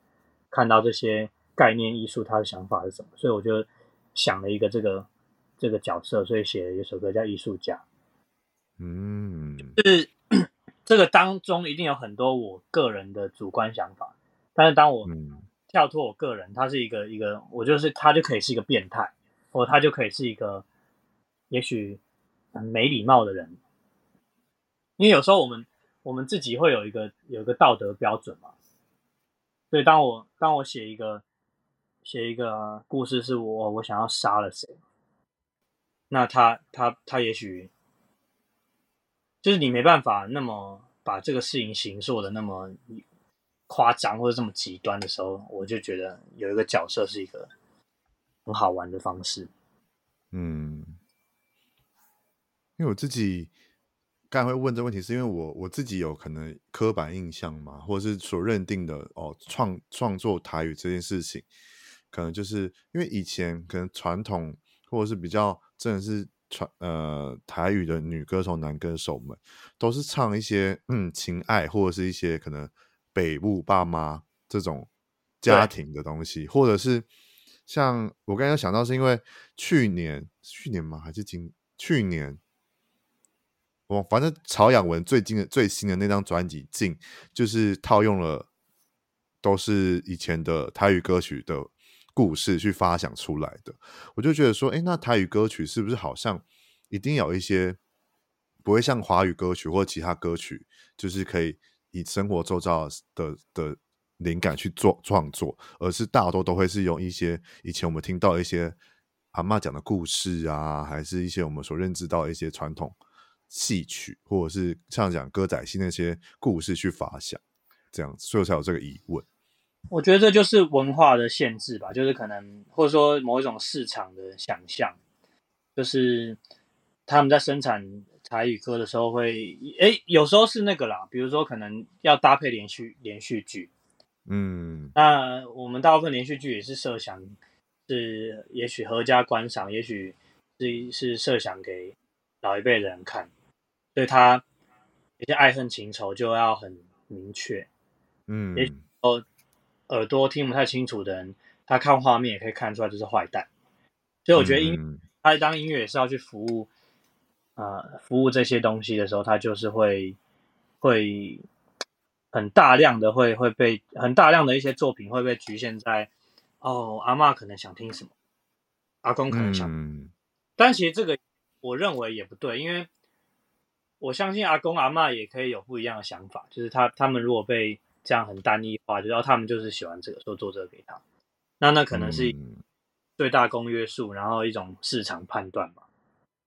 看到这些概念艺术，他的想法是什么？所以我就想了一个这个这个角色，所以写了一首歌叫《艺术家》。嗯，就是 这个当中一定有很多我个人的主观想法，但是当我跳脱我个人，他是一个一个，我就是他就可以是一个变态，或他就可以是一个，也许。很没礼貌的人，因为有时候我们我们自己会有一个有一个道德标准嘛，所以当我当我写一个写一个故事，是我我想要杀了谁，那他他他也许就是你没办法那么把这个事情形塑的那么夸张或者这么极端的时候，我就觉得有一个角色是一个很好玩的方式，嗯。因为我自己刚才会问这个问题，是因为我我自己有可能刻板印象嘛，或者是所认定的哦，创创作台语这件事情，可能就是因为以前可能传统或者是比较真的是传呃台语的女歌手、男歌手们，都是唱一些嗯情爱或者是一些可能北部爸妈这种家庭的东西，或者是像我刚才想到是因为去年去年吗？还是今去年？我反正曹雅文最近的最新的那张专辑《静》，就是套用了都是以前的台语歌曲的故事去发想出来的。我就觉得说，哎，那台语歌曲是不是好像一定有一些不会像华语歌曲或其他歌曲，就是可以以生活周遭的的灵感去做创作，而是大多都会是用一些以前我们听到一些阿嬷讲的故事啊，还是一些我们所认知到的一些传统。戏曲，或者是像讲歌仔戏那些故事去发想，这样，所以才有这个疑问。我觉得这就是文化的限制吧，就是可能或者说某一种市场的想象，就是他们在生产台语歌的时候会，哎，有时候是那个啦，比如说可能要搭配连续连续剧，嗯，那我们大部分连续剧也是设想是，也许合家观赏，也许是是设想给老一辈的人看。所以他有些爱恨情仇就要很明确，嗯，也哦耳朵听不太清楚的人，他看画面也可以看出来这是坏蛋。所以我觉得音，嗯、他当音乐也是要去服务，呃，服务这些东西的时候，他就是会会很大量的会会被很大量的一些作品会被局限在哦，阿嬷可能想听什么，阿公可能想，嗯、但其实这个我认为也不对，因为。我相信阿公阿嬷也可以有不一样的想法，就是他他们如果被这样很单一化，就知道他们就是喜欢这个，说做这个给他，那那可能是最大公约数，然后一种市场判断嘛。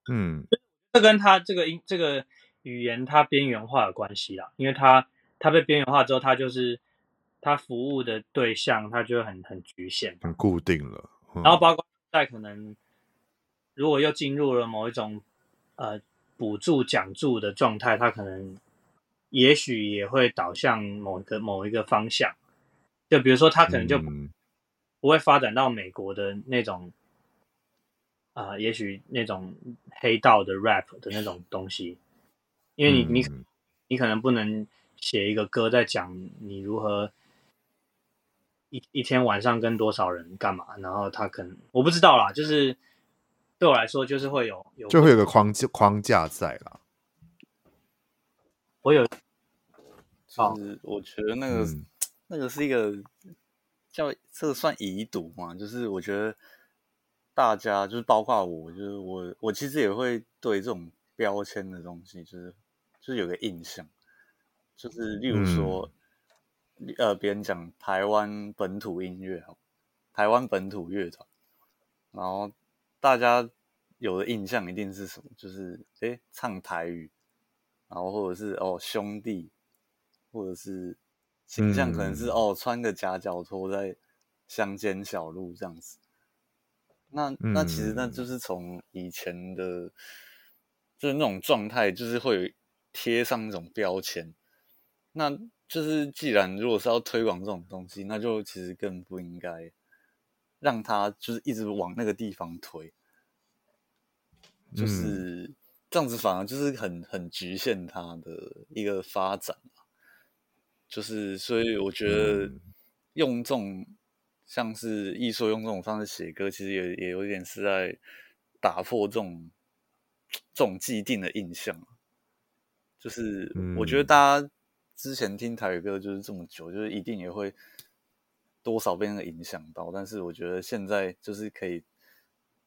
嗯，这跟他这个音这个语言它边缘化有关系啦，因为它它被边缘化之后，它就是它服务的对象，它就很很局限，很固定了。嗯、然后包括在可能如果又进入了某一种呃。补助讲助的状态，它可能也许也会导向某个某一个方向，就比如说他可能就不会发展到美国的那种啊、呃，也许那种黑道的 rap 的那种东西，因为你你你可能不能写一个歌在讲你如何一一天晚上跟多少人干嘛，然后他可能我不知道啦，就是。对我来说，就是会有有，就会有个框架框架在啦。我有，就是我觉得那个、嗯、那个是一个叫这个算遗毒嘛，就是我觉得大家就是包括我，就是我我其实也会对这种标签的东西，就是就是有个印象，就是例如说，嗯、呃，别人讲台湾本土音乐，台湾本土乐团，然后大家有的印象一定是什么？就是诶唱台语。然后或者是哦兄弟，或者是形象可能是、嗯、哦穿个夹脚拖在乡间小路这样子，那那其实那就是从以前的，就是那种状态，就是会贴上那种标签。那就是既然如果是要推广这种东西，那就其实更不应该让他就是一直往那个地方推，就是。嗯这样子反而就是很很局限他的一个发展，就是所以我觉得用这种像是艺术用这种方式写歌，其实也也有点是在打破这种这种既定的印象。就是我觉得大家之前听台语歌就是这么久，就是一定也会多少被那个影响到，但是我觉得现在就是可以。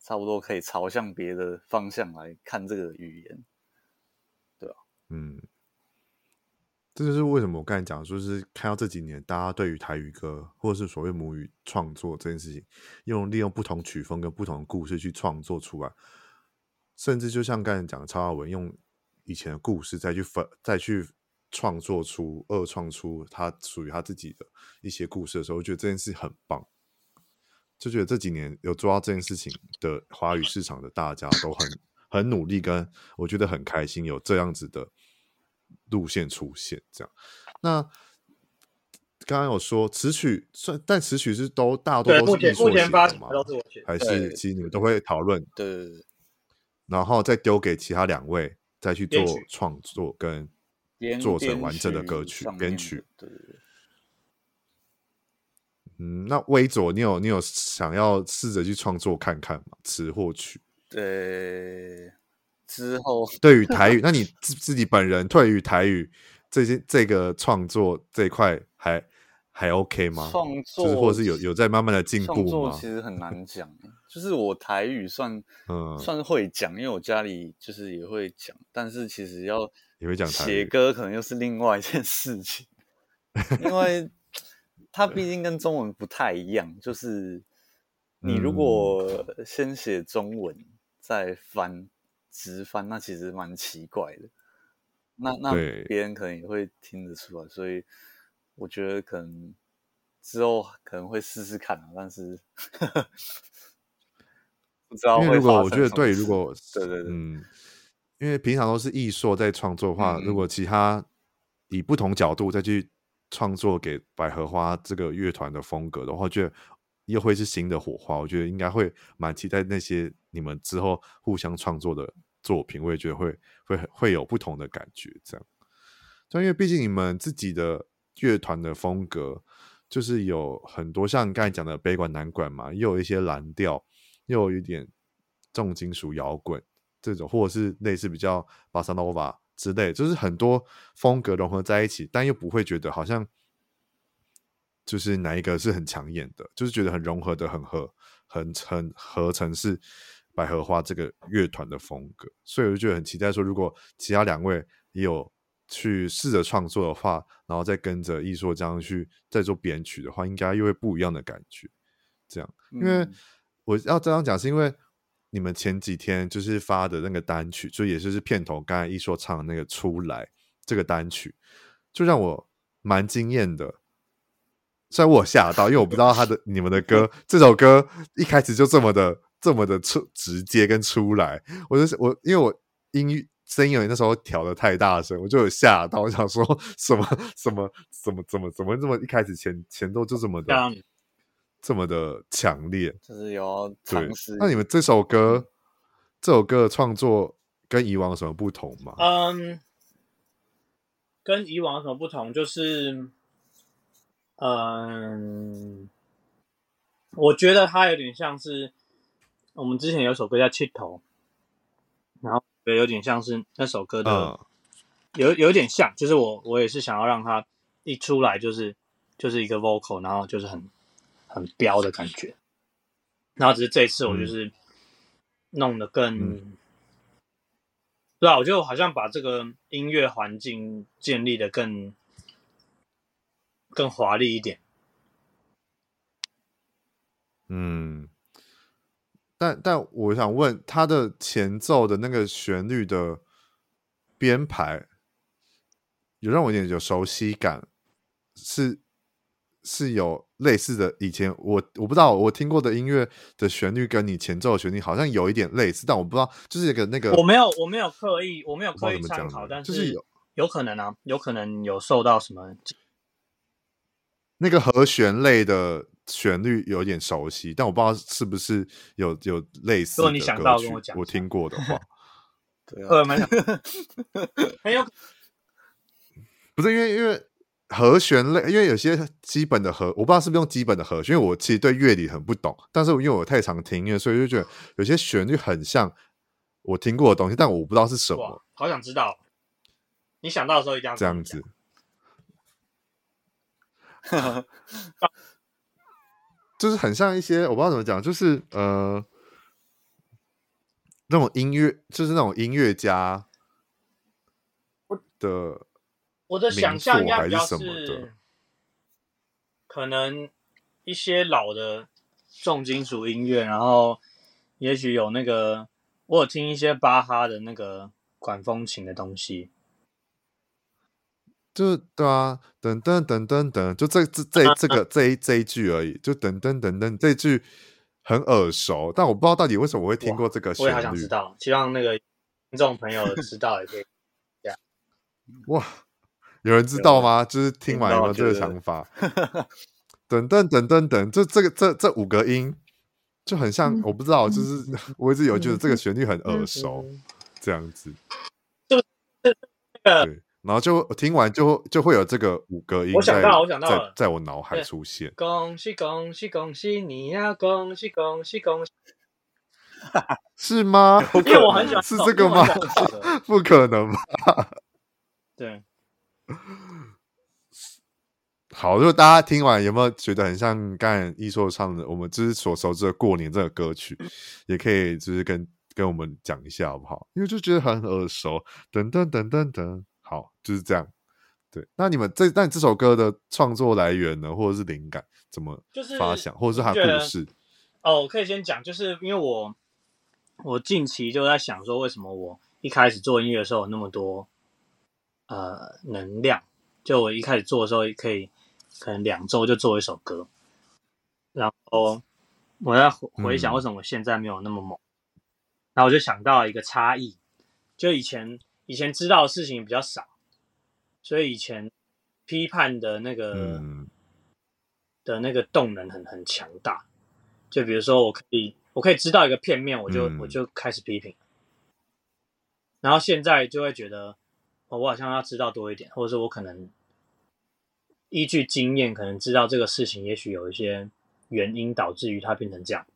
差不多可以朝向别的方向来看这个语言，对吧？嗯，这就是为什么我刚才讲，就是看到这几年大家对于台语歌或者是所谓母语创作这件事情，用利用不同曲风跟不同的故事去创作出来，甚至就像刚才讲的曹雅文用以前的故事再去分再去创作出二创出他属于他自己的一些故事的时候，我觉得这件事很棒。就觉得这几年有做到这件事情的华语市场的大家都很很努力，跟我觉得很开心有这样子的路线出现。这样，那刚刚有说词曲算，但词曲是都大多都是艺硕写的吗？还是其实你们都会讨论？对，然后再丢给其他两位再去做创作跟做成完整的歌曲编曲。对。嗯，那微佐，你有你有想要试着去创作看看吗？词或曲？对，之后对于台语，那你自自己本人对于台语这些这个创作这一块还还 OK 吗？创作，就是、或是有有在慢慢的进步吗？创作其实很难讲，就是我台语算 嗯算是会讲，因为我家里就是也会讲，但是其实要也会讲写歌，可能又是另外一件事情，因为。它毕竟跟中文不太一样，就是你如果先写中文再翻直翻，那其实蛮奇怪的。那那别人可能也会听得出来，所以我觉得可能之后可能会试试看啊，但是 不知道会。因为如果我觉得对，如果对对对，嗯，因为平常都是艺硕在创作的话，嗯，如果其他以不同角度再去。创作给百合花这个乐团的风格的话，我觉得又会是新的火花。我觉得应该会蛮期待那些你们之后互相创作的作品，我也觉得会会会有不同的感觉。这样，因为毕竟你们自己的乐团的风格就是有很多像刚才讲的北管南管嘛，又有一些蓝调，又有一点重金属摇滚这种，或者是类似比较巴萨诺瓦。之类，就是很多风格融合在一起，但又不会觉得好像就是哪一个是很抢眼的，就是觉得很融合的很合，很很合成是百合花这个乐团的风格，所以我就觉得很期待说，如果其他两位也有去试着创作的话，然后再跟着艺硕这样去再做编曲的话，应该又会不一样的感觉。这样，因为我要这样讲，是因为。你们前几天就是发的那个单曲，就也就是片头刚才一说唱那个出来这个单曲，就让我蛮惊艳的。虽然我吓到，因为我不知道他的你们的歌这首歌一开始就这么的这么的出直接跟出来，我就是我因为我音乐声音有那时候调的太大声，我就有吓到，我想说什么什么怎么怎么怎么这么一开始前前奏就这么的。这么的强烈，就是有尝试。那你们这首歌，这首歌的创作跟以往有什么不同吗？嗯，跟以往有什么不同？就是，嗯，我觉得它有点像是我们之前有首歌叫《气头》，然后也有点像是那首歌的有有点像，就是我我也是想要让它一出来就是就是一个 vocal，然后就是很很飙的感觉。然后只是这一次我就是弄得更，嗯、对啊，我就好像把这个音乐环境建立的更更华丽一点。嗯，但但我想问，它的前奏的那个旋律的编排，有让我有点有熟悉感，是是有类似的。以前我我不知道，我听过的音乐的旋律跟你前奏的旋律好像有一点类似，但我不知道，就是一个那个，我没有我没有刻意我没有刻意参考，但是就是有有可能啊，有可能有受到什么那个和弦类的。旋律有点熟悉，但我不知道是不是有有类似的。如果你想到跟我讲，我听过的话，对啊，没有 很有，不是因为因为和弦类，因为有些基本的和，我不知道是不是用基本的和弦，因为我其实对乐理很不懂，但是因为我太常听音乐，所以就觉得有些旋律很像我听过的东西，但我不知道是什么。好想知道，你想到的时候一定要这样子。就是很像一些我不知道怎么讲，就是呃，那种音乐，就是那种音乐家的，我的想象应该比较是可能一些老的重金属音乐，然后也许有那个我有听一些巴哈的那个管风琴的东西。就对啊，等等等等等，就这这这这个这一这一句而已，就等等等等，这句很耳熟，但我不知道到底为什么我会听过这个旋律。我也好想知道，希望那个听众朋友知道也可以。哇，有人知道吗？就是听完有没有这个想法？等等等等等，就这个这这五个音就很像，我不知道，就是我一直有觉得这个旋律很耳熟，这样子。就这个。然后就听完就就会有这个五个音，我想到，我想到了，在在我脑海出现。恭喜恭喜恭喜你呀！恭喜恭喜恭喜！是吗？因为我很喜欢，是这个吗？不可能吧？对。好，如果大家听完有没有觉得很像刚才一硕唱的我们就是所熟知的过年这个歌曲，也可以就是跟跟我们讲一下好不好？因为就觉得很耳熟。噔噔噔噔噔。好，就是这样。对，那你们这那这首歌的创作来源呢，或者是灵感怎么就是发想，或者是它故事？哦，我可以先讲，就是因为我我近期就在想说，为什么我一开始做音乐的时候有那么多呃能量？就我一开始做的时候，可以可能两周就做一首歌，然后我在回想为什么我现在没有那么猛，嗯、然后我就想到一个差异，就以前。以前知道的事情比较少，所以以前批判的那个、嗯、的那个动能很很强大。就比如说，我可以我可以知道一个片面，我就、嗯、我就开始批评。然后现在就会觉得，我好像要知道多一点，或者说我可能依据经验，可能知道这个事情也许有一些原因导致于它变成这样，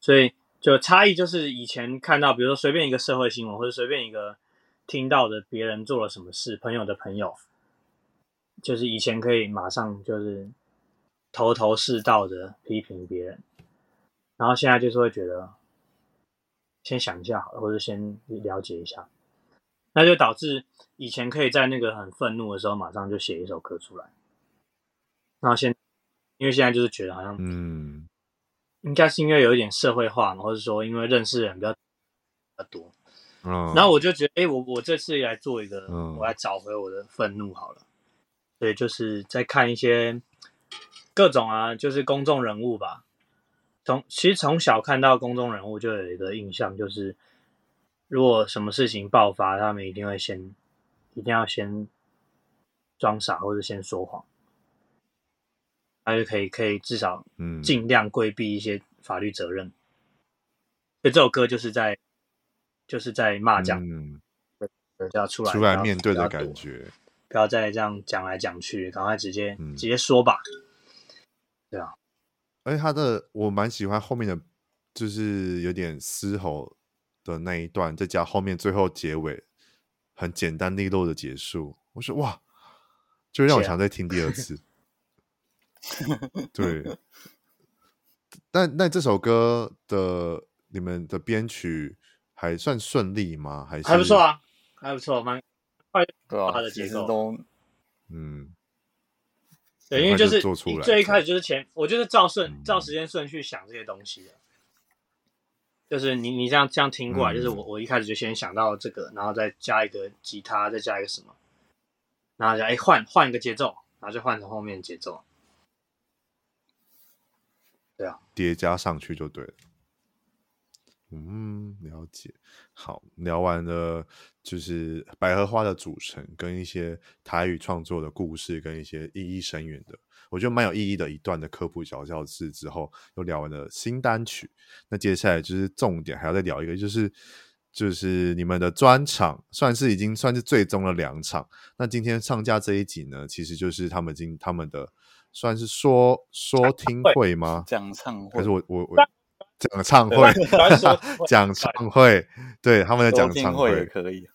所以。就差异就是以前看到，比如说随便一个社会新闻，或者随便一个听到的别人做了什么事，朋友的朋友，就是以前可以马上就是头头是道的批评别人，然后现在就是会觉得先想一下好了，或者先了解一下，那就导致以前可以在那个很愤怒的时候马上就写一首歌出来，然后现因为现在就是觉得好像嗯。应该是因为有一点社会化嘛，或者说因为认识的人比较比较多，嗯，然后我就觉得，哎、欸，我我这次来做一个，嗯、我来找回我的愤怒好了。对，就是在看一些各种啊，就是公众人物吧。从其实从小看到公众人物，就有一个印象，就是如果什么事情爆发，他们一定会先一定要先装傻，或者先说谎。他就可以，可以至少尽量规避一些法律责任。所以这首歌就是在，就是在骂讲，嗯，要出来出来面对的感觉，不要再这样讲来讲去，赶快直接直接说吧。对啊，而且他的我蛮喜欢后面的，就是有点嘶吼的那一段，再加后面最后结尾很简单利落的结束。我说哇，就让我想再听第二次。对，但那这首歌的你们的编曲还算顺利吗？还是还不错啊，还不错，蛮快。对啊，的节奏都嗯，对，因为就是最一开始就是前，我就是照顺、嗯、照时间顺序想这些东西的。就是你你这样这样听过来，嗯、就是我我一开始就先想到这个，然后再加一个吉他，再加一个什么，然后就哎换换一个节奏，然后就换成后面的节奏。对啊，叠加上去就对了。嗯，了解。好，聊完了就是百合花的组成，跟一些台语创作的故事，跟一些意义深远的。我觉得蛮有意义的一段的科普小教室之后，又聊完了新单曲。那接下来就是重点，还要再聊一个，就是就是你们的专场，算是已经算是最终的两场。那今天上架这一集呢，其实就是他们今他们的算是说说听会吗？讲唱会，可是我我我讲唱会，讲唱会，对他们在讲唱会也可以。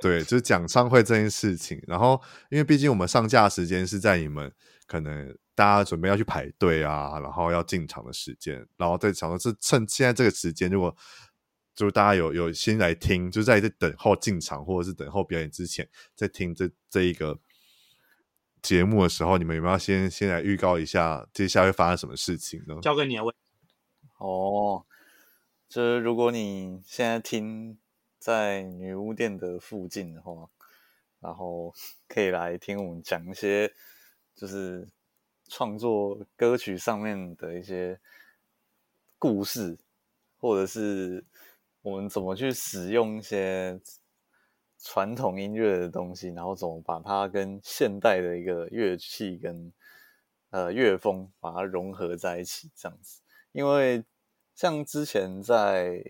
对，就是讲唱会这件事情。然后，因为毕竟我们上架时间是在你们可能大家准备要去排队啊，然后要进场的时间，然后在想说，是趁现在这个时间，如果就是大家有有先来听，就在这等候进场或者是等候表演之前，在听这这一个节目的时候，你们有没有先先来预告一下接下来会发生什么事情呢？交给你啊，哦，就是如果你现在听。在女巫店的附近的话，然后 可以来听我们讲一些，就是创作歌曲上面的一些故事，或者是我们怎么去使用一些传统音乐的东西，然后怎么把它跟现代的一个乐器跟呃乐风把它融合在一起，这样子。因为像之前在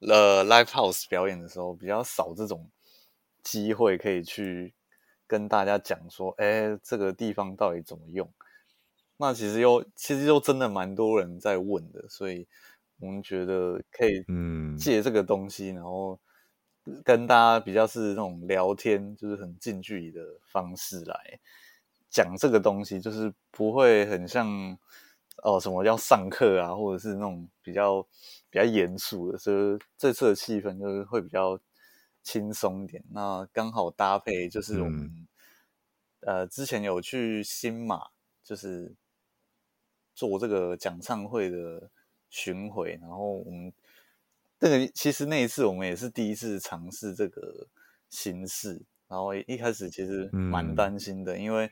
呃，live house 表演的时候比较少这种机会可以去跟大家讲说，哎，这个地方到底怎么用？那其实又其实又真的蛮多人在问的，所以我们觉得可以借这个东西，嗯、然后跟大家比较是那种聊天，就是很近距离的方式来讲这个东西，就是不会很像。哦，什么要上课啊，或者是那种比较比较严肃的，所以这次的气氛就是会比较轻松一点。那刚好搭配就是我们、嗯、呃之前有去新马，就是做这个讲唱会的巡回，然后我们这个其实那一次我们也是第一次尝试这个形式，然后一开始其实蛮担心的，嗯、因为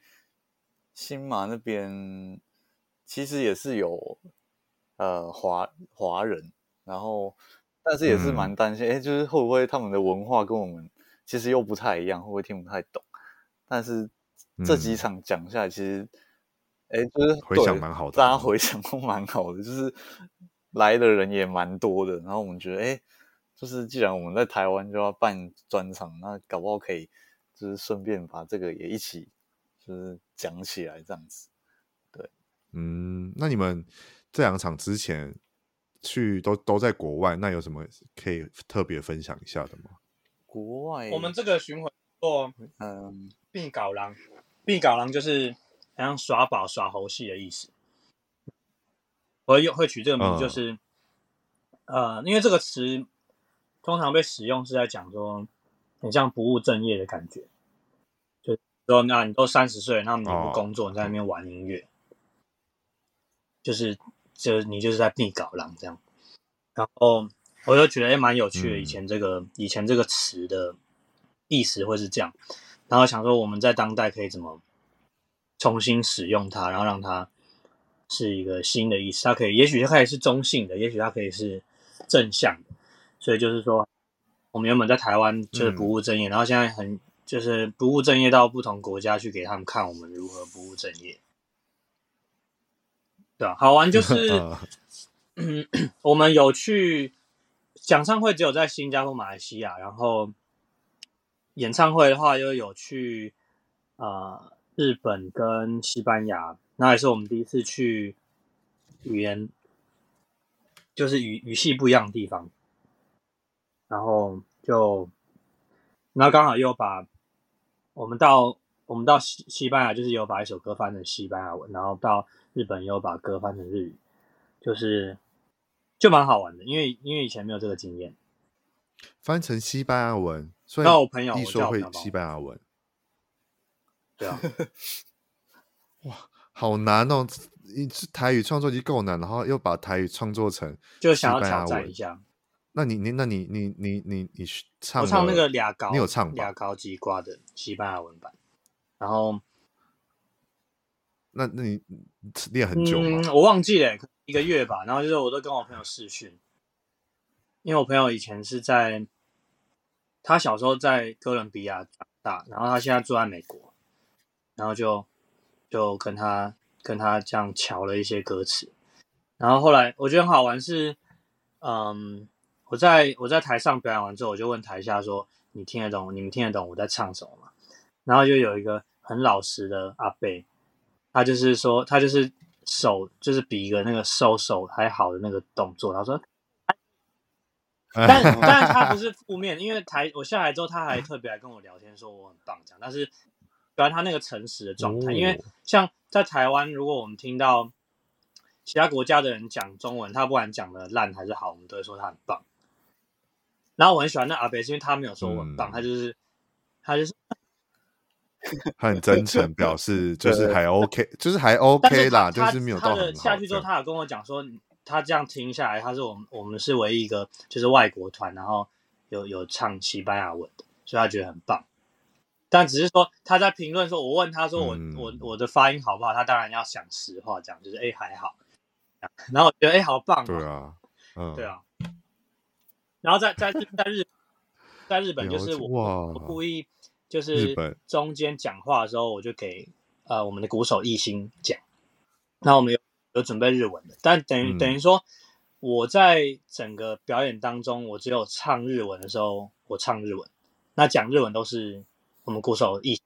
新马那边。其实也是有呃华华人，然后但是也是蛮担心，哎、嗯，就是会不会他们的文化跟我们其实又不太一样，会不会听不太懂？但是这几场讲下来，其实哎、嗯，就是回想蛮好的，大家回想都蛮好的，就是来的人也蛮多的。然后我们觉得，哎，就是既然我们在台湾就要办专场，那搞不好可以就是顺便把这个也一起就是讲起来，这样子。嗯，那你们这两场之前去都都在国外，那有什么可以特别分享一下的吗？国外，我们这个巡回做嗯，闭搞郎，闭搞狼就是好像耍宝耍猴戏的意思。我有会取这个名字，就是、嗯、呃，因为这个词通常被使用是在讲说很像不务正业的感觉，就说那你都三十岁，那你不工作，哦、你在那边玩音乐。就是，就是你就是在避搞狼这样，然后我就觉得也蛮有趣的。以前这个、嗯、以前这个词的意思会是这样，然后想说我们在当代可以怎么重新使用它，然后让它是一个新的意思。它可以，也许它可以是中性的，也许它可以是正向的。所以就是说，我们原本在台湾就是不务正业，嗯、然后现在很就是不务正业到不同国家去给他们看我们如何不务正业。对啊，好玩就是，嗯，我们有去讲唱会，只有在新加坡、马来西亚，然后演唱会的话，又有去啊、呃、日本跟西班牙，那也是我们第一次去语言，就是语语系不一样的地方，然后就然后刚好又把我们到我们到西西班牙，就是有把一首歌翻成西班牙文，然后到日本有把歌翻成日语，就是就蛮好玩的，因为因为以前没有这个经验。翻成西班牙文，所以那我朋友一说会西班牙文，对啊，哇，好难哦！一台语创作就够难，然后又把台语创作成就想要挑战一下。那你你那你你你你你唱我唱那个俩高，你有唱俩高鸡瓜的西班牙文版，然后那那你练很久吗？嗯，我忘记了，一个月吧。然后就是我都跟我朋友试训，因为我朋友以前是在他小时候在哥伦比亚长大，然后他现在住在美国，然后就就跟他跟他这样瞧了一些歌词，然后后来我觉得很好玩是，嗯。我在我在台上表演完之后，我就问台下说：“你听得懂？你们听得懂我在唱什么吗？”然后就有一个很老实的阿伯，他就是说，他就是手就是比一个那个收手还好的那个动作。他说：“但但他不是负面，因为台我下来之后，他还特别来跟我聊天，说我很棒，讲。但是，主要他那个诚实的状态，因为像在台湾，如果我们听到其他国家的人讲中文，他不管讲的烂还是好，我们都会说他很棒。”然后我很喜欢那阿北，是因为他没有说我很棒，嗯、他就是他就是他很真诚，表示就是还 OK，对就是还 OK 啦，就是没有到。下去之后，他有跟我讲说，他这样听下来，他是我们我们是唯一一个就是外国团，然后有有唱西班牙文的，所以他觉得很棒。但只是说他在评论说，我问他说我、嗯、我我的发音好不好，他当然要讲实话，讲就是哎还好。然后我觉得哎好棒，对啊，嗯，对啊。然后在在在日在日本，就是我我故意就是中间讲话的时候，我就给呃我们的鼓手艺兴讲。那我们有有准备日文的，但等于等于说我在整个表演当中，我只有唱日文的时候我唱日文，那讲日文都是我们鼓手艺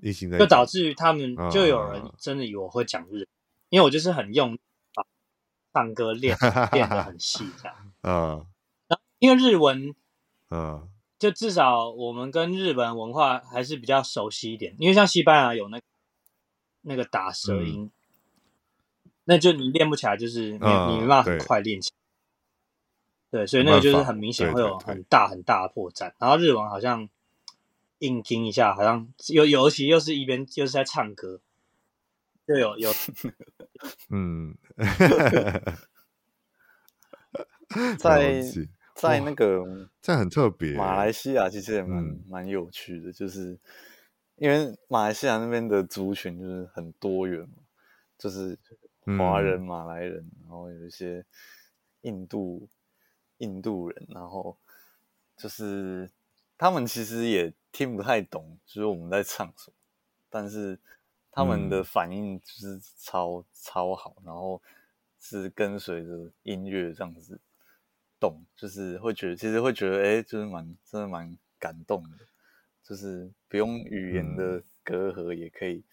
艺兴，就导致于他们就有人真的以为我会讲日文，因为我就是很用。唱歌练练得很细，这样。嗯，因为日文，嗯，就至少我们跟日本文化还是比较熟悉一点。因为像西班牙有那個、那个打舌音，嗯、那就你练不起来，就是你、嗯、你没办法很快练起来。对，所以那个就是很明显会有很大很大的破绽。然后日文好像硬听一下，好像尤尤其又是一边又是在唱歌。就有有，嗯，在在那个这很特别。马来西亚其实也蛮蛮有趣的，就是因为马来西亚那边的族群就是很多元嘛，就是华人、马来人，然后有一些印度印度人，然后就是他们其实也听不太懂，就是我们在唱什么，但是。他们的反应就是超、嗯、超好，然后是跟随着音乐这样子动，就是会觉得其实会觉得哎、欸，就是蛮真的蛮感动的，就是不用语言的隔阂也可以，嗯、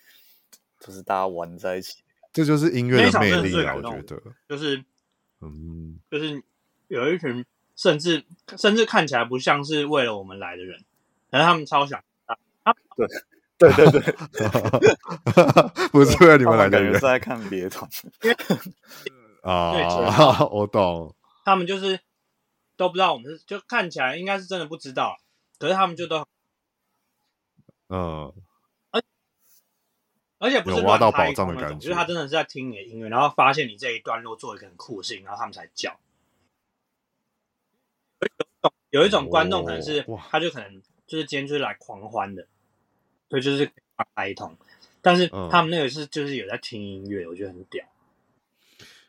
就是大家玩在一起，这就是音乐的魅力啊！我觉得就是嗯，就是有一群甚至甚至看起来不像是为了我们来的人，可是他们超想啊，对。对对对，不是为了你们来的人，是在看别团啊。我懂，他们就是都不知道我们是，就看起来应该是真的不知道，可是他们就都嗯，而而且不是挖到宝藏的感觉，就是他真的是在听你的音乐，然后发现你这一段落做一个很酷的事情，然后他们才叫。有一种观众可能是，他就可能就是今天就是来狂欢的。对，就是哀痛，但是他们那个是就是有在听音乐，嗯、我觉得很屌。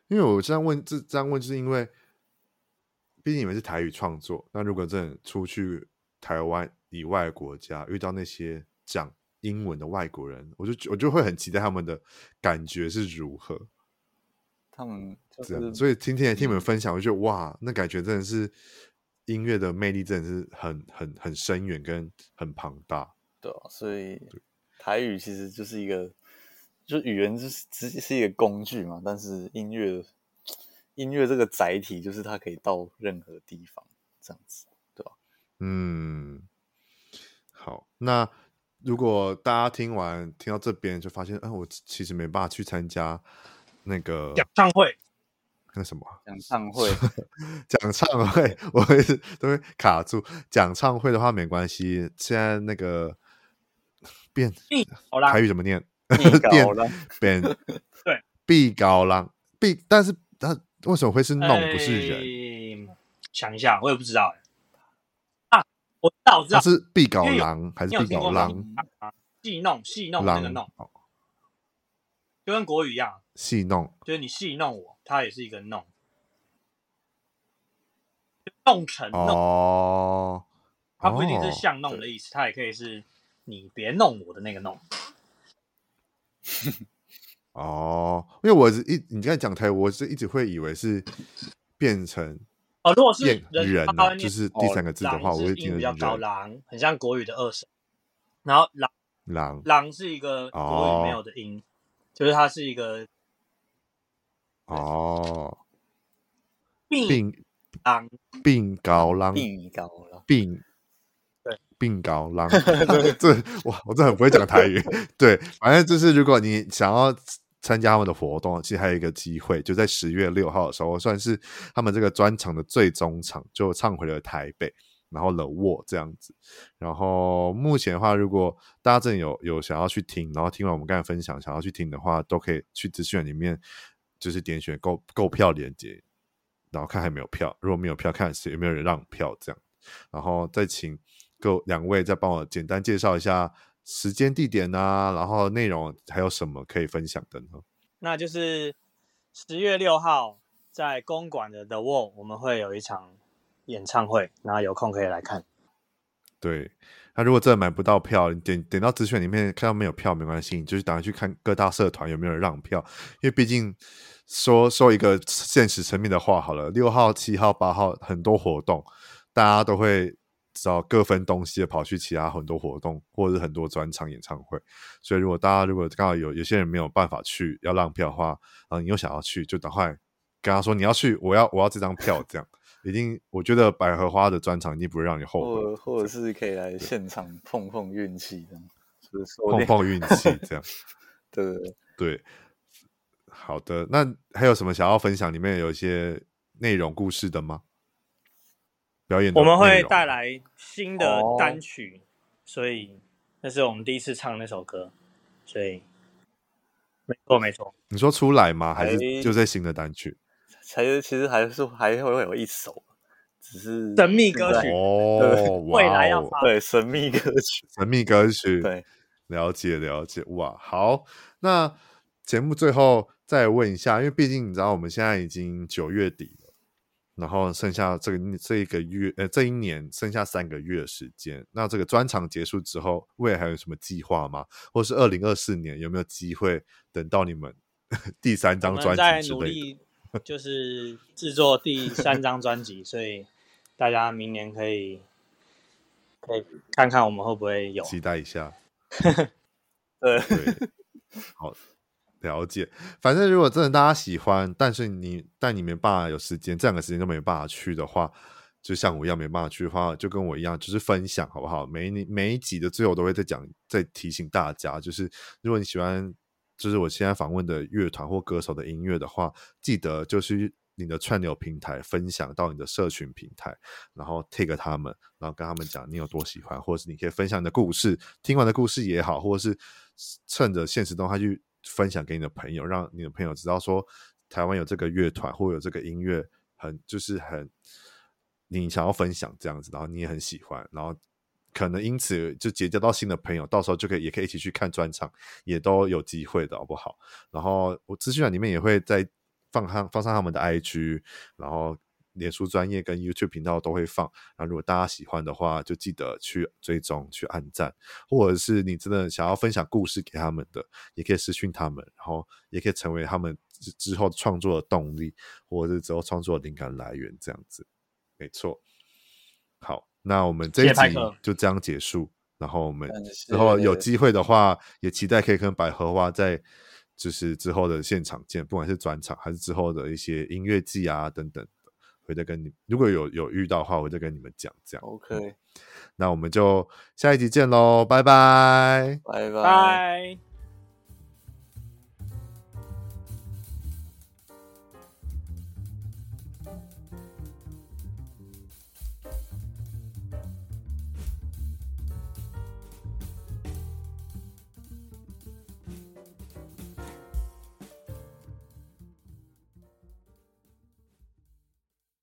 因为我这样问，这这样问，就是因为毕竟你们是台语创作，那如果真的出去台湾以外国家遇到那些讲英文的外国人，我就我就会很期待他们的感觉是如何。他们、就是、这样，所以今天也听你们分享，我觉得哇，那感觉真的是音乐的魅力，真的是很很很深远跟很庞大。对啊，所以台语其实就是一个，就语言就是只是一个工具嘛。但是音乐，音乐这个载体就是它可以到任何地方，这样子，对吧？嗯，好，那如果大家听完听到这边就发现，嗯、呃，我其实没办法去参加那个演唱会，那什么？讲唱会，讲唱会，我一直都会卡住。讲唱会的话没关系，现在那个变，好啦，台语怎么念？变变，对，毕高浪。毕，但是他为什么会是弄不是人？欸、想一下，我也不知道。啊我知道，我知道，是毕搞狼还是毕搞狼？戏弄，戏弄那个弄，就跟国语一样，戏弄，就是你戏弄我，它也是一个弄，弄成弄。哦，它不一定是像弄的意思，它也可以是你别弄我的那个弄。哦，因为我是一你刚才讲台，我是一直会以为是变成。哦，如果是人，人啊，就是第三个字的话，哦、我会听比较高，狼很像国语的二声，然后狼狼狼是一个国语没有的音，哦、就是它是一个哦，病狼病高狼病高狼病对病高浪，这哇，我真的很不会讲台语，对，反正就是如果你想要。参加他们的活动，其实还有一个机会，就在十月六号的时候，算是他们这个专场的最终场，就唱回了台北，然后冷卧这样子。然后目前的话，如果大家真的有有想要去听，然后听完我们刚才分享，想要去听的话，都可以去资讯里面，就是点选购购票链接，然后看还有没有票，如果没有票，看是有没有人让票这样，然后再请各两位再帮我简单介绍一下。时间、地点啊，然后内容还有什么可以分享的呢？那就是十月六号在公馆的 The Wall，我们会有一场演唱会，然后有空可以来看。对，那如果真的买不到票，你点点到资讯里面看到没有票没关系，你就是打算去看各大社团有没有人让票，因为毕竟说说一个现实层面的话，好了，六号、七号、八号很多活动，大家都会。找各分东西的跑去其他很多活动，或者是很多专场演唱会。所以，如果大家如果刚好有有些人没有办法去，要让票的话，然后，你又想要去，就赶快跟他说你要去，我要我要这张票，这样一定。我觉得百合花的专场一定不会让你后悔，或或者是可以来现场碰碰运气，这样就是碰碰运气，这样。对对对，对，好的。那还有什么想要分享？里面有一些内容故事的吗？表演，我们会带来新的单曲，哦、所以那是我们第一次唱那首歌，所以没错没错。你说出来吗？还是就在新的单曲？才其实还是还会有一首，只是神秘歌曲。哦，未来要发。对神秘歌曲，神秘歌曲，对，了解了解，哇，好，那节目最后再问一下，因为毕竟你知道我们现在已经九月底。然后剩下这个这一个月，呃，这一年剩下三个月的时间。那这个专场结束之后，未来还有什么计划吗？或是二零二四年有没有机会等到你们 第三张专辑之类的？在努力，就是制作第三张专辑，所以大家明年可以可以看看我们会不会有，期待一下。对，对，好。了解，反正如果真的大家喜欢，但是你但你没办法有时间，这两个时间都没办法去的话，就像我一样没办法去的话，就跟我一样，就是分享好不好？每一每一集的最后都会再讲，再提醒大家，就是如果你喜欢，就是我现在访问的乐团或歌手的音乐的话，记得就是你的串流平台分享到你的社群平台，然后 take 他们，然后跟他们讲你有多喜欢，或者是你可以分享你的故事，听完的故事也好，或者是趁着现实中他去。分享给你的朋友，让你的朋友知道说台湾有这个乐团或有这个音乐，很就是很你想要分享这样子，然后你也很喜欢，然后可能因此就结交到新的朋友，到时候就可以也可以一起去看专场，也都有机会的好不好？然后我资讯栏里面也会再放上放上他们的 IG，然后。脸书专业跟 YouTube 频道都会放，那如果大家喜欢的话，就记得去追踪、去按赞，或者是你真的想要分享故事给他们的，也可以私讯他们，然后也可以成为他们之之后创作的动力，或者是之后创作的灵感来源，这样子。没错。好，那我们这一集就这样结束，然后我们之后有机会的话，也期待可以跟百合花在就是之后的现场见，不管是专场还是之后的一些音乐季啊等等。会再跟你，如果有有遇到的话，我再跟你们讲。这样 OK，、嗯、那我们就下一集见喽，拜拜，拜拜。拜。